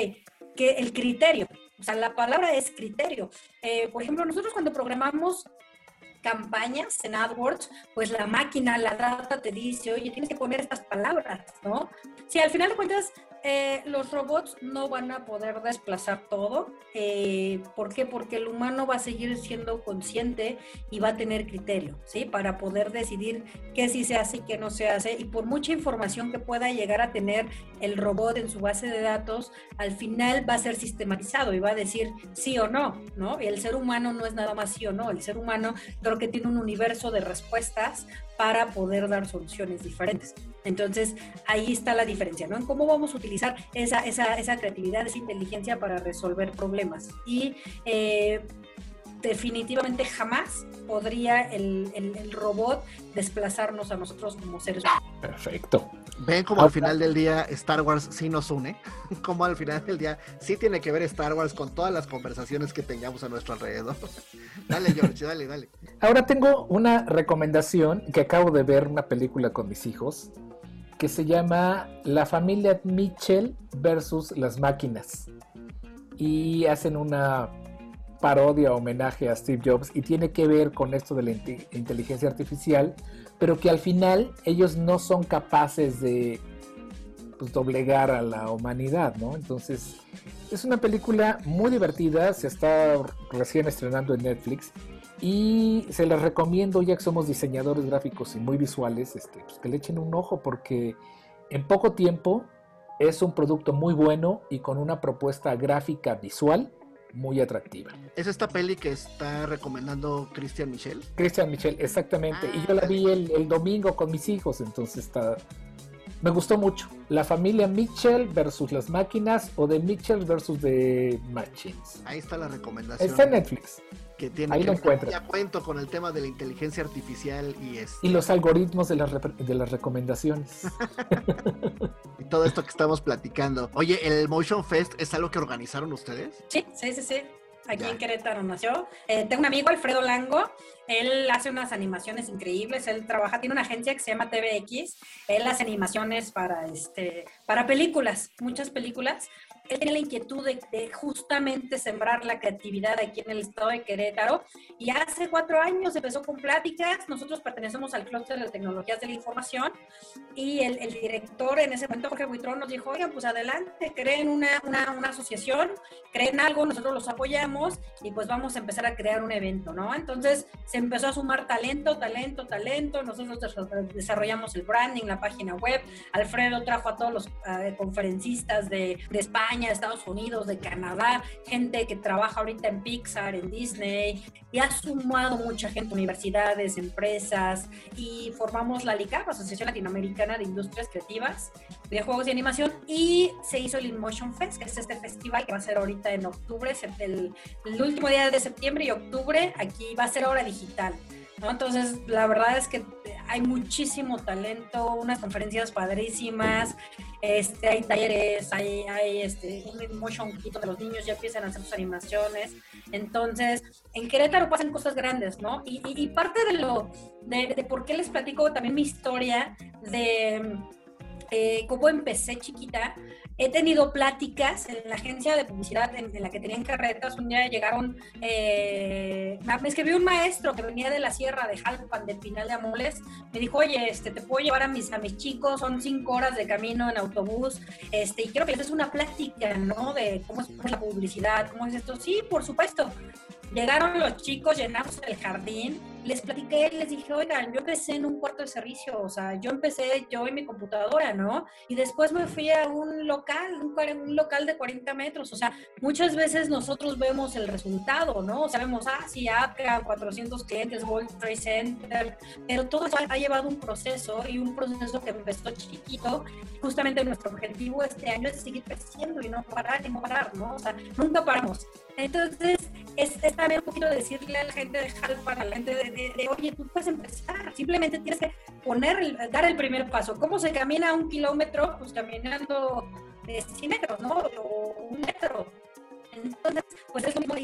que el criterio, o sea, la palabra es criterio. Eh, por ejemplo, nosotros cuando programamos campañas en AdWords, pues la máquina, la data te dice, oye, tienes que poner estas palabras, ¿no? Si al final de cuentas eh, los robots no van a poder desplazar todo. Eh, ¿Por qué? Porque el humano va a seguir siendo consciente y va a tener criterio, ¿sí? Para poder decidir qué sí se hace y qué no se hace. Y por mucha información que pueda llegar a tener el robot en su base de datos, al final va a ser sistematizado y va a decir sí o no, ¿no? El ser humano no es nada más sí o no. El ser humano creo que tiene un universo de respuestas para poder dar soluciones diferentes. Entonces, ahí está la diferencia, ¿no? En cómo vamos a utilizar esa, esa, esa creatividad, esa inteligencia para resolver problemas. Y eh, definitivamente jamás podría el, el, robot desplazarnos a nosotros como seres humanos. Perfecto. Ven como al final del día Star Wars sí nos une, como al final del día sí tiene que ver Star Wars con todas las conversaciones que tengamos a nuestro alrededor. dale, George, dale, dale. Ahora tengo una recomendación que acabo de ver una película con mis hijos que se llama La familia Mitchell versus las máquinas. Y hacen una parodia, homenaje a Steve Jobs y tiene que ver con esto de la inteligencia artificial, pero que al final ellos no son capaces de pues, doblegar a la humanidad, ¿no? Entonces, es una película muy divertida, se está recién estrenando en Netflix y se las recomiendo ya que somos diseñadores gráficos y muy visuales, este, pues, que le echen un ojo porque en poco tiempo es un producto muy bueno y con una propuesta gráfica visual muy atractiva. ¿Es esta peli que está recomendando Christian Michel? Christian Michel, exactamente. y yo la vi el, domingo con mis hijos, entonces está... Me gustó mucho. La familia Mitchell versus las máquinas o de Mitchell versus de Machines. Ahí está la recomendación. Está en Netflix que tiene Ahí que lo ya cuento con el tema de la inteligencia artificial y es y los algoritmos de las de las recomendaciones. Y todo esto que estamos platicando. Oye el Motion Fest es algo que organizaron ustedes sí sí sí sí. Aquí en Querétaro nació. Eh, tengo un amigo, Alfredo Lango, él hace unas animaciones increíbles, él trabaja, tiene una agencia que se llama TVX, él hace animaciones para, este, para películas, muchas películas, él tiene la inquietud de, justamente sembrar la creatividad aquí en el estado de Querétaro y hace cuatro años empezó con pláticas, nosotros pertenecemos al clúster de tecnologías de la información y el, director en ese momento, Jorge Buitrón, nos dijo, oigan, pues adelante, creen una, una, una, asociación, creen algo, nosotros los apoyamos y pues vamos a empezar a crear un evento, ¿no? Entonces se empezó a sumar talento, talento, talento, nosotros desarrollamos el branding, la página web, Alfredo trajo a todos los eh, conferencistas de, de España, De Estados Unidos, de Canadá, gente que trabaja ahorita en Pixar, en Disney, y ha sumado mucha gente, universidades, empresas, y formamos la LICAP, Asociación Latinoamericana de Industrias Creativas, de Juegos y Animación, y se hizo el InMotion Fest, que es este festival que va a ser ahorita en octubre, el, el último día de septiembre y octubre, aquí va a ser ahora digital. Entonces, la verdad es que hay muchísimo talento, unas conferencias padrísimas, este, hay talleres, hay, hay este, un motion kit de los niños ya empiezan a hacer sus animaciones. Entonces, en Querétaro pasan cosas grandes, ¿no? Y, parte de lo, de, de, por qué les platico también mi historia de eh, cómo empecé chiquita, he tenido pláticas en la agencia de publicidad en, la que tenían carretas. Un día llegaron, eh, me escribió un maestro que venía de la sierra de Jalpan, del Pinal de Amoles. Me dijo, oye, este, te puedo llevar a mis, a mis chicos, son cinco horas de camino en autobús, este, y quiero que les des una plática, ¿no? De cómo es la publicidad, cómo es esto. Sí, por supuesto. Llegaron los chicos, llenamos el jardín, les platiqué, les dije, oigan, yo empecé en un cuarto de servicio, o sea, yo empecé yo en mi computadora, ¿no? Y después me fui a un local, un, local de 40 metros, o sea, muchas veces nosotros vemos el resultado, ¿no? Sabemos, ah, sí, APCA, 400 clientes, World Trade Center, pero todo eso ha llevado un proceso y un proceso que empezó chiquito. Justamente nuestro objetivo este año es seguir creciendo y no parar y no parar, ¿no? O sea, nunca paramos. Entonces, es, también un poquito decirle a la gente de Jalpa, a la gente de, oye, tú puedes empezar, simplemente tienes que poner, dar el primer paso. ¿Cómo se camina un kilómetro? Pues caminando de 100 metros, ¿no? O un metro entonces, pues es lo mismo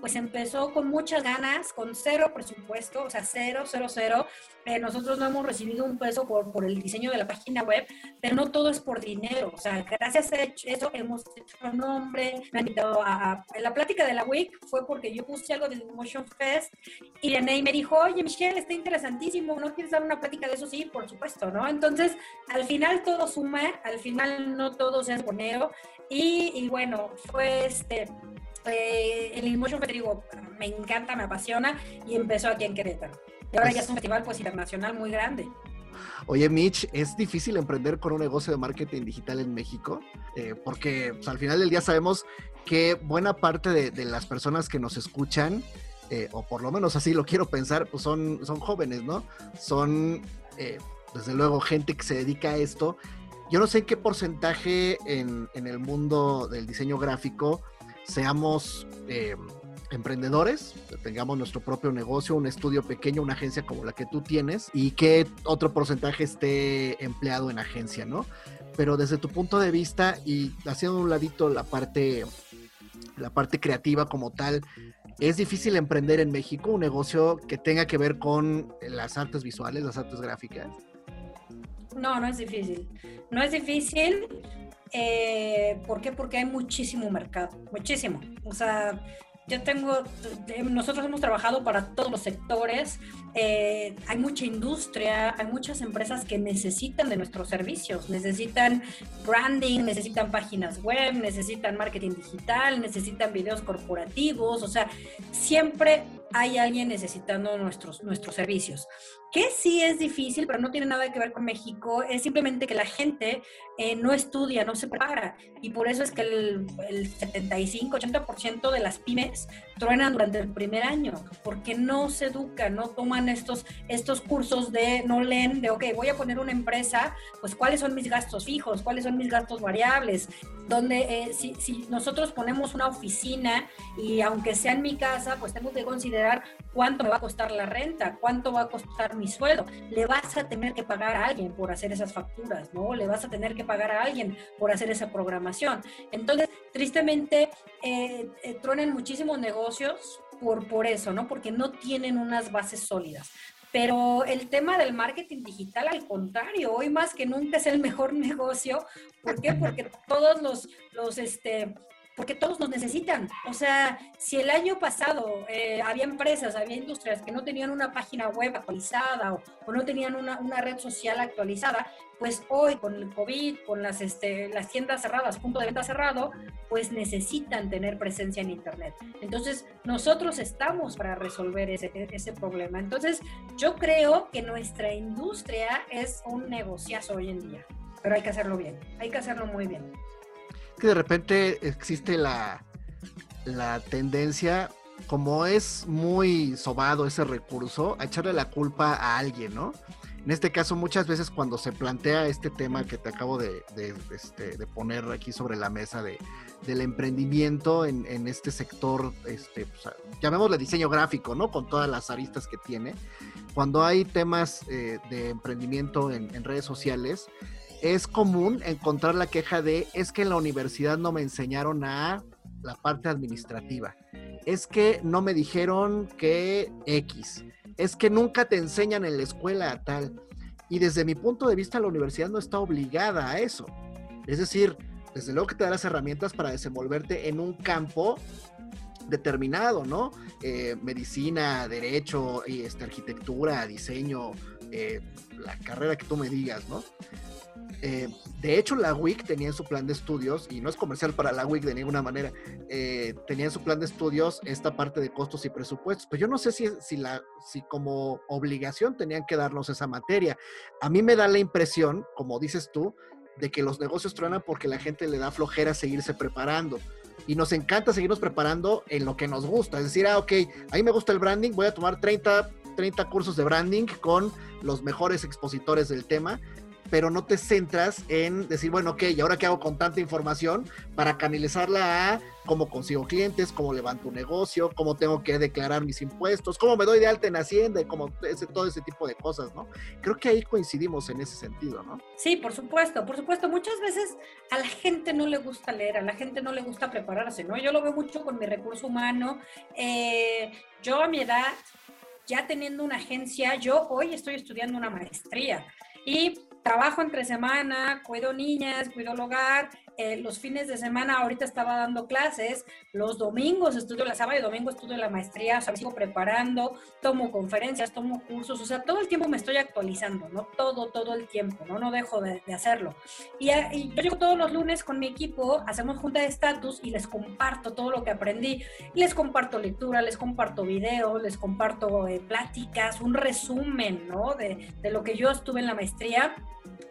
pues empezó con muchas ganas, con cero presupuesto, o sea, cero, cero, cero. Eh, nosotros no hemos recibido un peso por, por el diseño de la página web, pero no todo es por dinero. O sea, gracias a eso hemos hecho nombre, me han invitado a, la plática de la WIC fue porque yo puse algo del Motion Fest y René me dijo, oye, Michelle, está interesantísimo, ¿no quieres dar una plática de eso? Sí, por supuesto, ¿no? Entonces, al final todo suma, al final no todo es dinero y, y bueno, fue este eh, el InMotion Fest, digo, me encanta, me apasiona y empezó aquí en Querétaro. Y ahora ya es un festival pues internacional muy grande. Oye, Mitch, ¿es difícil emprender con un negocio de marketing digital en México? Eh, porque pues, al final del día sabemos que buena parte de, las personas que nos escuchan, eh, o por lo menos así lo quiero pensar, pues son, son jóvenes, ¿no? Son, eh, desde luego, gente que se dedica a esto. Yo no sé qué porcentaje en, el mundo del diseño gráfico seamos eh, emprendedores, tengamos nuestro propio negocio, un estudio pequeño, una agencia como la que tú tienes y que otro porcentaje esté empleado en agencia, ¿no? Pero desde tu punto de vista y haciendo un ladito la parte, la parte creativa como tal, ¿es difícil emprender en México un negocio que tenga que ver con las artes visuales, las artes gráficas? No, no es difícil. No es difícil. Eh, ¿Por qué? Porque hay muchísimo mercado, muchísimo. O sea, yo tengo, nosotros hemos trabajado para todos los sectores, eh, hay mucha industria, hay muchas empresas que necesitan de nuestros servicios, necesitan branding, necesitan páginas web, necesitan marketing digital, necesitan videos corporativos, o sea, siempre hay alguien necesitando nuestros, nuestros servicios. Que sí es difícil, pero no tiene nada que ver con México, es simplemente que la gente eh, no estudia, no se prepara. Y por eso es que el, el 75-80% de las pymes truenan durante el primer año, porque no se educan, no toman estos, estos cursos de, no leen de, ok, voy a poner una empresa, pues cuáles son mis gastos fijos, cuáles son mis gastos variables, donde eh, si, si nosotros ponemos una oficina y aunque sea en mi casa, pues tengo que considerar cuánto me va a costar la renta, cuánto va a costar mi sueldo. Le vas a tener que pagar a alguien por hacer esas facturas, ¿no? Le vas a tener que pagar a alguien por hacer esa programación. Entonces, tristemente, eh, eh tronan muchísimos negocios por, por eso, ¿no? Porque no tienen unas bases sólidas. Pero el tema del marketing digital, al contrario, hoy más que nunca es el mejor negocio. ¿Por qué? Porque todos los, los este, porque todos nos necesitan. O sea, si el año pasado eh, había empresas, había industrias que no tenían una página web actualizada o, no tenían una, una, red social actualizada, pues hoy con el COVID, con las, este, las tiendas cerradas, punto de venta cerrado, pues necesitan tener presencia en Internet. Entonces, nosotros estamos para resolver ese, ese problema. Entonces, yo creo que nuestra industria es un negociazo hoy en día, pero hay que hacerlo bien, hay que hacerlo muy bien. Que de repente existe la, la tendencia, como es muy sobado ese recurso, a echarle la culpa a alguien, ¿no? En este caso, muchas veces cuando se plantea este tema que te acabo de, este, poner aquí sobre la mesa de, del emprendimiento en, este sector, este, llamémosle diseño gráfico, ¿no? Con todas las aristas que tiene. Cuando hay temas eh, de emprendimiento en, en redes sociales, es común encontrar la queja de es que en la universidad no me enseñaron a la parte administrativa. Es que no me dijeron que X es que nunca te enseñan en la escuela a tal. Y desde mi punto de vista, la universidad no está obligada a eso. Es decir, desde luego que te da las herramientas para desenvolverte en un campo determinado, ¿no? Eh, medicina, derecho, este, arquitectura, diseño, eh, la carrera que tú me digas, ¿no? Eh, de hecho, la WIC tenía en su plan de estudios, y no es comercial para la WIC de ninguna manera, eh, tenía en su plan de estudios esta parte de costos y presupuestos, pero yo no sé si, si, la, si como obligación tenían que darnos esa materia. A mí me da la impresión, como dices tú, de que los negocios truenan porque la gente le da flojera seguirse preparando. Y nos encanta seguirnos preparando en lo que nos gusta. Es decir, ah, ok, a mí me gusta el branding, voy a tomar 30, 30 cursos de branding con los mejores expositores del tema pero no te centras en decir, bueno, ok, ¿y ahora qué hago con tanta información para canalizarla a cómo consigo clientes, cómo levanto un negocio, cómo tengo que declarar mis impuestos, cómo me doy de alta en Hacienda y como ese, todo ese tipo de cosas, ¿no? Creo que ahí coincidimos en ese sentido, ¿no? Sí, por supuesto, por supuesto. Muchas veces a la gente no le gusta leer, a la gente no le gusta prepararse, ¿no? Yo lo veo mucho con mi recurso humano. Eh, yo a mi edad, ya teniendo una agencia, yo hoy estoy estudiando una maestría y trabajo entre semana, cuido niñas, cuido el hogar, eh, los fines de semana ahorita estaba dando clases, los domingos estudio la sábado y domingo estudio la maestría, o sea, sigo preparando, tomo conferencias, tomo cursos, o sea, todo el tiempo me estoy actualizando, ¿no? Todo, todo el tiempo, ¿no? No dejo de, hacerlo. Y, yo llego todos los lunes con mi equipo, hacemos junta de estatus y les comparto todo lo que aprendí. Les comparto lectura, les comparto videos, les comparto eh, pláticas, un resumen, ¿no? De, de lo que yo estuve en la maestría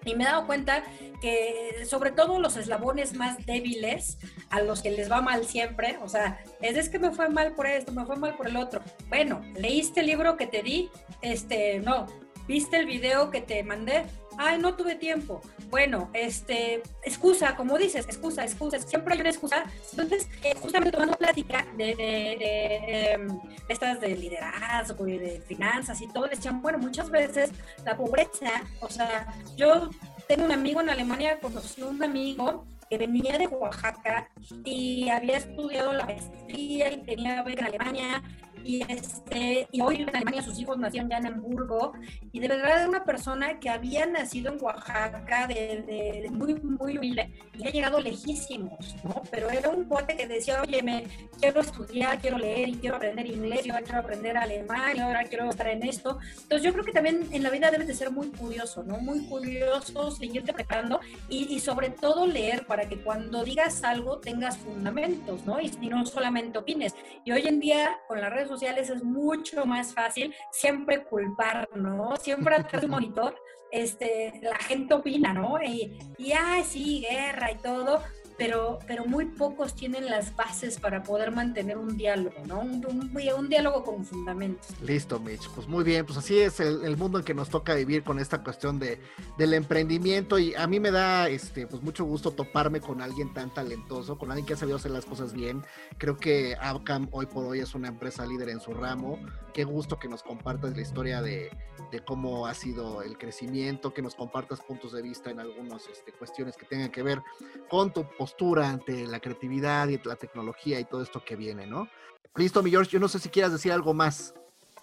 y me he dado cuenta que sobre todo los eslabones más débiles, a los que les va mal siempre, o sea, es, es que me fue mal por esto, me fue mal por el otro. Bueno, leíste el libro que te di, este, no, viste el video que te mandé, ay, no tuve tiempo. Bueno, este, excusa, como dices, excusa, excusa, siempre hay una excusa. Entonces, eh, justamente tomando plática de, de, em, estas de liderazgo y de finanzas y todo, decían, bueno, muchas veces la pobreza, o sea, yo tengo un amigo en Alemania, conocí un amigo que venía de Oaxaca y había estudiado la maestría y tenía beca en Alemania y, este, y hoy en Alemania sus hijos nacieron ya en Hamburgo, y de verdad era una persona que había nacido en Oaxaca, de, muy, muy humilde, y ha llegado lejísimos, ¿no? Pero era un pote que decía, oye, me quiero estudiar, quiero leer, y quiero aprender inglés, yo quiero aprender alemán, y ahora quiero estar en esto. Entonces yo creo que también en la vida debes de ser muy curioso, ¿no? Muy curioso, seguirte preparando, y, y sobre todo leer para que cuando digas algo tengas fundamentos, ¿no? Y, y no solamente opines. Y hoy en día, con las redes sociales es mucho más fácil siempre culpar, ¿no? Siempre atrás de monitor, este, la gente opina, ¿no? Y, y, sí, guerra y todo, pero, pero muy pocos tienen las bases para poder mantener un diálogo, ¿no? Un, un, diálogo con fundamentos. Listo, Mitch. Pues muy bien, pues así es el, mundo en que nos toca vivir con esta cuestión de, del emprendimiento y a mí me da este, pues mucho gusto toparme con alguien tan talentoso, con alguien que ha sabido hacer las cosas bien. Creo que Abcam hoy por hoy es una empresa líder en su ramo. Qué gusto que nos compartas la historia de, de cómo ha sido el crecimiento, que nos compartas puntos de vista en algunas este, cuestiones que tengan que ver con tu postura ante la creatividad y la tecnología y todo esto que viene, ¿no? Listo, mi George, yo no sé si quieras decir algo más.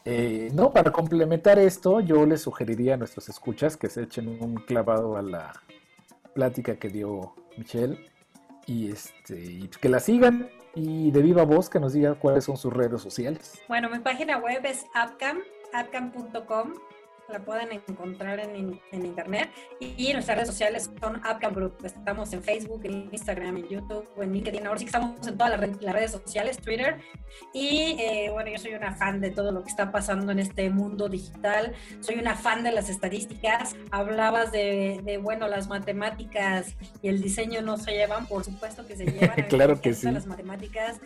Eh, no, para complementar esto, yo les sugeriría a nuestros escuchas que se echen un clavado a la plática que dio Michelle y, este, y que la sigan y de viva voz que nos diga cuáles son sus redes sociales. Bueno, mi página web es appcam, appcam.com la pueden encontrar en, en internet. Y, nuestras redes sociales son Upcam Group. Estamos en Facebook, en Instagram, en YouTube, en LinkedIn. Ahora sí que estamos en todas las, redes sociales, Twitter. Y eh, bueno, yo soy una fan de todo lo que está pasando en este mundo digital. Soy una fan de las estadísticas. Hablabas de, de bueno, las matemáticas y el diseño no se llevan, por supuesto que se llevan. claro que sí. Las matemáticas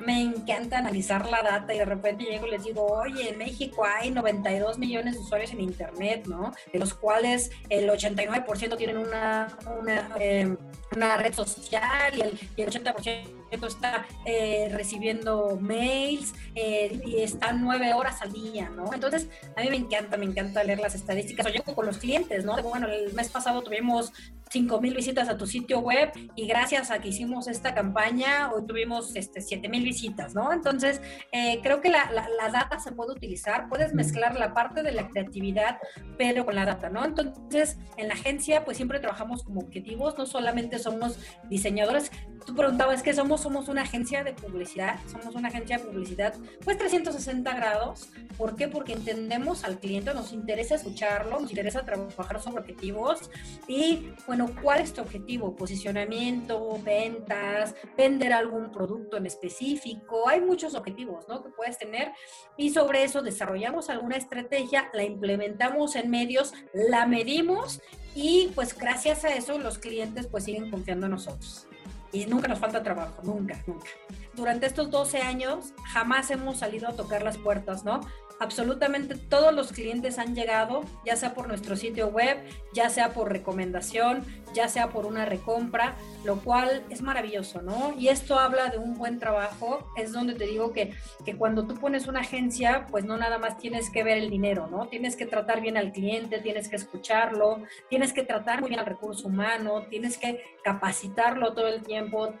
me encanta analizar la data y de repente llego y les digo, oye, en México hay 92 millones de usuarios en Internet, ¿no? De los cuales el 89% tienen una, una, eh, una, red social y el, y el 80% está eh, recibiendo mails eh, y están nueve horas al día, ¿no? Entonces, a mí me encanta, me encanta leer las estadísticas. O llego con los clientes, ¿no? Bueno, el mes pasado tuvimos 5 mil visitas a tu sitio web y gracias a que hicimos esta campaña, hoy tuvimos este, 7 mil visitas, ¿no? Entonces, eh, creo que la, la, data se puede utilizar, puedes mezclar la parte de la creatividad, pero con la data, ¿no? Entonces, en la agencia, pues siempre trabajamos como objetivos, no solamente somos diseñadores. Tú preguntabas, ¿qué somos? Somos una agencia de publicidad, somos una agencia de publicidad, pues 360 grados. ¿Por qué? Porque entendemos al cliente, nos interesa escucharlo, nos interesa trabajar sobre objetivos y, bueno, bueno, ¿cuál es tu objetivo? Posicionamiento, ventas, vender algún producto en específico. Hay muchos objetivos, ¿no? Que puedes tener y sobre eso desarrollamos alguna estrategia, la implementamos en medios, la medimos y pues gracias a eso los clientes pues siguen confiando en nosotros. Y nunca nos falta trabajo, nunca, nunca. Durante estos 12 años jamás hemos salido a tocar las puertas, ¿no? Absolutamente todos los clientes han llegado, ya sea por nuestro sitio web, ya sea por recomendación, ya sea por una recompra, lo cual es maravilloso, ¿no? Y esto habla de un buen trabajo, es donde te digo que, que cuando tú pones una agencia, pues no nada más tienes que ver el dinero, ¿no? Tienes que tratar bien al cliente, tienes que escucharlo, tienes que tratar muy bien al recurso humano, tienes que capacitarlo todo el tiempo,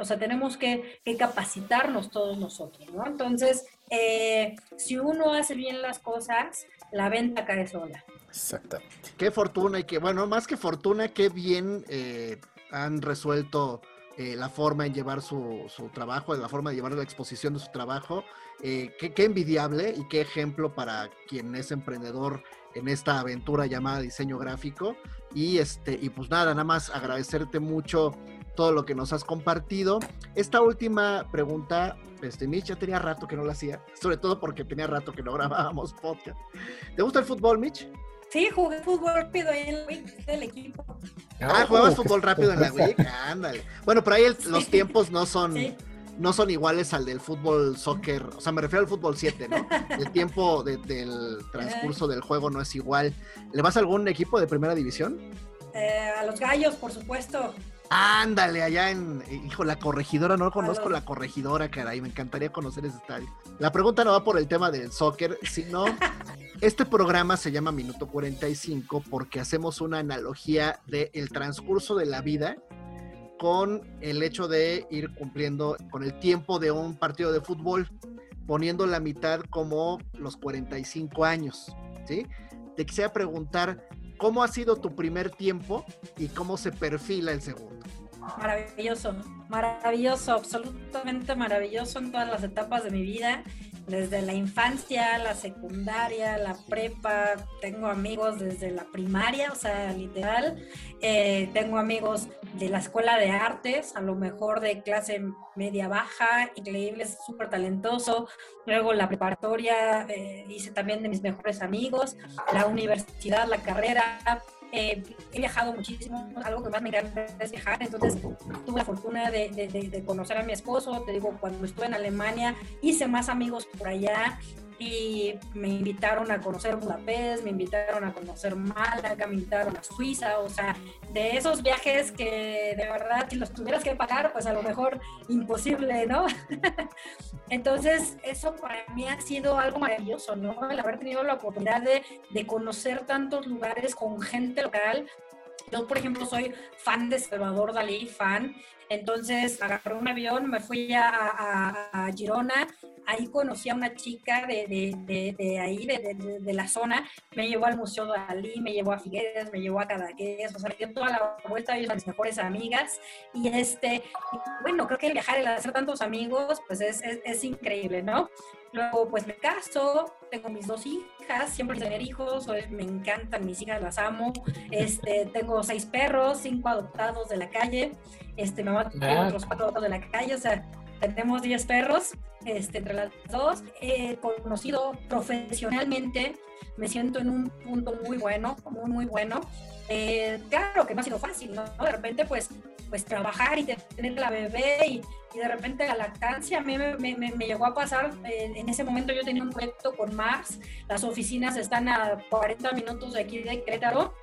o sea, tenemos que, que, capacitarnos todos nosotros, ¿no? Entonces, eh, si uno hace bien las cosas, la venta cae sola. Exactamente. Qué fortuna y que, bueno, más que fortuna, qué bien eh, han resuelto eh, la forma en llevar su, trabajo, la forma de llevar la exposición de su trabajo. qué, qué, envidiable y qué ejemplo para quien es emprendedor en esta aventura llamada diseño gráfico. Y este, y pues nada, nada más agradecerte mucho todo lo que nos has compartido. Esta última pregunta, este, Mitch, ya tenía rato que no la hacía, sobre todo porque tenía rato que no grabábamos podcast. ¿Te gusta el fútbol, Mitch? Sí, jugué fútbol rápido ahí en la WIC del equipo. Ah, juegas fútbol rápido en la WIC, ándale. Bueno, pero ahí los tiempos no son... no son iguales al del fútbol soccer, o sea, me refiero al fútbol 7, ¿no? El tiempo del transcurso del juego no es igual. ¿Le vas a algún equipo de primera división? Eh, a los gallos, por supuesto. Ándale, allá en, hijo, la corregidora, no conozco la corregidora, caray, me encantaría conocer ese estadio. La pregunta no va por el tema del soccer, sino, este programa se llama Minuto 45 porque hacemos una analogía del transcurso de la vida con el hecho de ir cumpliendo con el tiempo de un partido de fútbol, poniendo la mitad como los 45 años, ¿sí? Te quisiera preguntar, ¿Cómo ha sido tu primer tiempo y cómo se perfila el segundo? Maravilloso, maravilloso, absolutamente maravilloso en todas las etapas de mi vida desde la infancia, la secundaria, la prepa, tengo amigos desde la primaria, o sea, literal, eh, tengo amigos de la escuela de artes, a lo mejor de clase media baja, increíble, súper talentoso, luego la preparatoria eh, hice también de mis mejores amigos, la universidad, la carrera, eh, he viajado muchísimo, algo que más me encanta es viajar, entonces tuve la fortuna de, de, conocer a mi esposo, te digo, cuando estuve en Alemania hice más amigos por allá, y me invitaron a conocer Budapest, me invitaron a conocer Málaga, me invitaron a Suiza, o sea, de esos viajes que de verdad si los tuvieras que pagar, pues a lo mejor imposible, ¿no? Entonces, eso para mí ha sido algo maravilloso, ¿no? El haber tenido la oportunidad de, de conocer tantos lugares con gente local, yo, por ejemplo, soy fan de Salvador Dalí, fan. Entonces agarré un avión, me fui a, a, Girona. Ahí conocí a una chica de, de, de, ahí, de, la zona, me llevó al Museo de Dalí, me llevó a Figueres, me llevó a Cadaqués, o sea, me dio toda la vuelta, ellos a mis mejores amigas, y este, bueno, creo que el viajar, el hacer tantos amigos, pues es, es, es increíble, ¿no? Luego, pues me caso, tengo mis dos hijas, siempre tener hijos, me encantan mis hijas, las amo. Este, tengo seis perros, cinco adoptados de la calle, este, mamá tiene ah. otros cuatro adoptados de la calle, o sea, tenemos diez perros este, entre las dos. He conocido profesionalmente, me siento en un punto muy bueno, muy, muy bueno. Eh, claro que no ha sido fácil, ¿no? De repente, pues, pues trabajar y tener la bebé y, y de repente la lactancia a mí me, me, me llegó a pasar, en ese momento yo tenía un proyecto con Mars, las oficinas están a 40 minutos de aquí de Querétaro,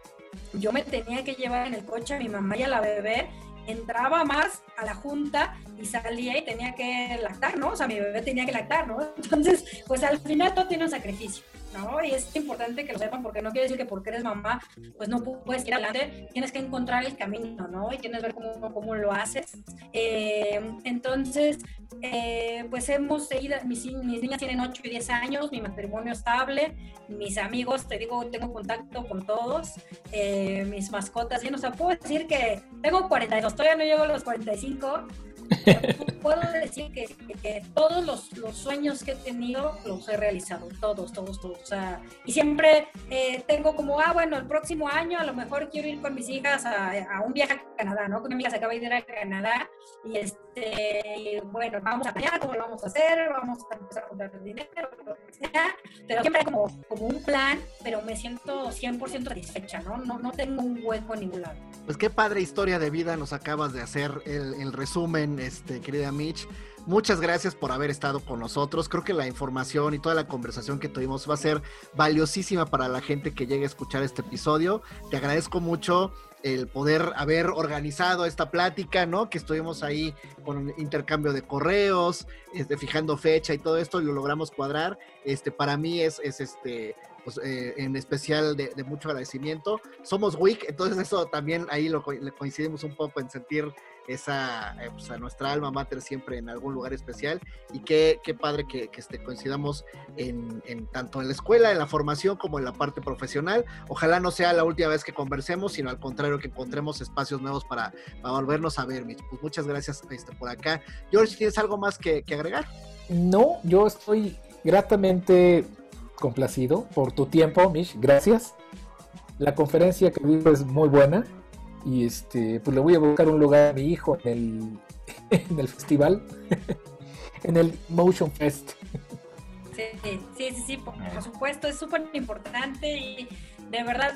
yo me tenía que llevar en el coche a mi mamá y a la bebé, entraba más a la junta y salía y tenía que lactar, ¿no? O sea, mi bebé tenía que lactar, ¿no? Entonces, pues al final todo tiene un sacrificio. ¿No? Y es importante que lo sepan porque no quiere decir que porque eres mamá, pues no puedes ir adelante, tienes que encontrar el camino, ¿no? Y tienes que ver cómo, cómo lo haces. Eh, entonces, eh, pues hemos seguido, mis, mis, niñas tienen 8 y 10 años, mi matrimonio estable, mis amigos, te digo, tengo contacto con todos, eh, mis mascotas, y no sé, puedo decir que tengo 42, todavía no llego a los 45, puedo decir que, todos los, sueños que he tenido los he realizado, todos, todos, todos. O sea, y siempre eh, tengo como, ah, bueno, el próximo año a lo mejor quiero ir con mis hijas a, un viaje a Canadá, ¿no? Con mi amiga se acaba de ir a Canadá y este, bueno, vamos a allá, ¿cómo lo vamos a hacer? Vamos a empezar a juntar dinero, lo que sea. Pero siempre como, como un plan, pero me siento 100% satisfecha, ¿no? ¿no? No tengo un hueco en ningún lado. Pues qué padre historia de vida nos acabas de hacer el, el resumen este, querida Mitch. Muchas gracias por haber estado con nosotros. Creo que la información y toda la conversación que tuvimos va a ser valiosísima para la gente que llegue a escuchar este episodio. Te agradezco mucho el poder haber organizado esta plática, ¿no? Que estuvimos ahí con intercambio de correos, este, fijando fecha y todo esto, y lo logramos cuadrar. Este, para mí es, es este, pues, eh, en especial de, mucho agradecimiento. Somos WIC, entonces eso también ahí lo coincidimos un poco en sentir esa, eh, pues, a nuestra alma mater siempre en algún lugar especial y qué, qué padre que, que este, coincidamos en, en, tanto en la escuela, en la formación como en la parte profesional. Ojalá no sea la última vez que conversemos, sino al contrario que encontremos espacios nuevos para, para volvernos a ver, Mitch. Pues muchas gracias este, por acá. George, ¿tienes algo más que, que agregar? No, yo estoy gratamente complacido por tu tiempo, Mitch. Gracias. La conferencia que vi es muy buena y este, pues le voy a buscar un lugar a mi hijo en el, en el festival, en el Motion Fest. Sí, sí, sí, sí, por, supuesto, es súper importante y de verdad,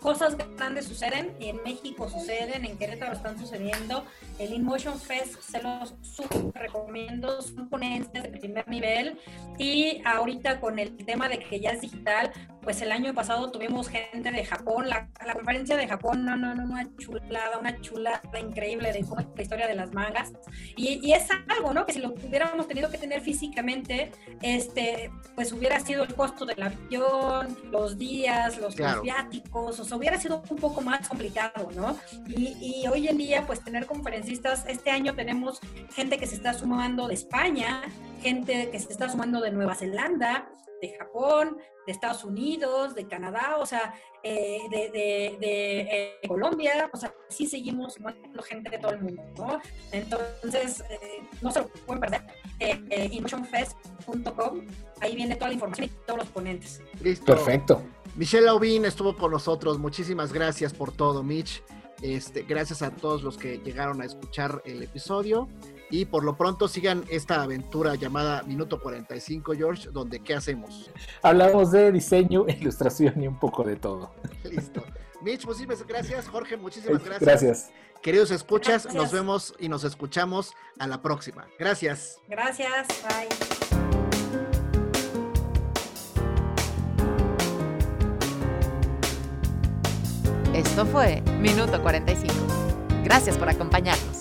cosas grandes suceden, en México suceden, en Querétaro están sucediendo. El InMotion Fest se los súper recomiendo, son ponentes de primer nivel. Y ahorita con el tema de que ya es digital, pues el año pasado tuvimos gente de Japón, la, la conferencia de Japón, no, no, no, una chulada, una chulada increíble de cómo es la historia de las mangas. Y, y, es algo, ¿no? Que si lo hubiéramos tenido que tener físicamente, este, pues hubiera sido el costo del avión, los días, los viáticos, o sea, hubiera sido un poco más complicado, ¿no? Y, y, hoy en día, pues tener conferencistas, este año tenemos gente que se está sumando de España, gente que se está sumando de Nueva Zelanda, de Japón, de Estados Unidos, de Canadá, o sea, eh, de, de, eh, Colombia, o sea, sí seguimos sumando gente de todo el mundo, ¿no? Entonces, eh, no se lo pueden perder. emotionfest.com, ahí viene toda la información y todos los ponentes. Listo. Perfecto. Michelle Aubin estuvo con nosotros. Muchísimas gracias por todo, Mitch. Este, gracias a todos los que llegaron a escuchar el episodio. Y por lo pronto sigan esta aventura llamada Minuto 45, George, donde ¿qué hacemos? Hablamos de diseño, ilustración y un poco de todo. Listo. Mitch, muchísimas gracias. Jorge, muchísimas gracias. Gracias. Queridos escuchas, nos vemos y nos escuchamos a la próxima. Gracias. Gracias. Bye. Esto fue Minuto 45. Gracias por acompañarnos.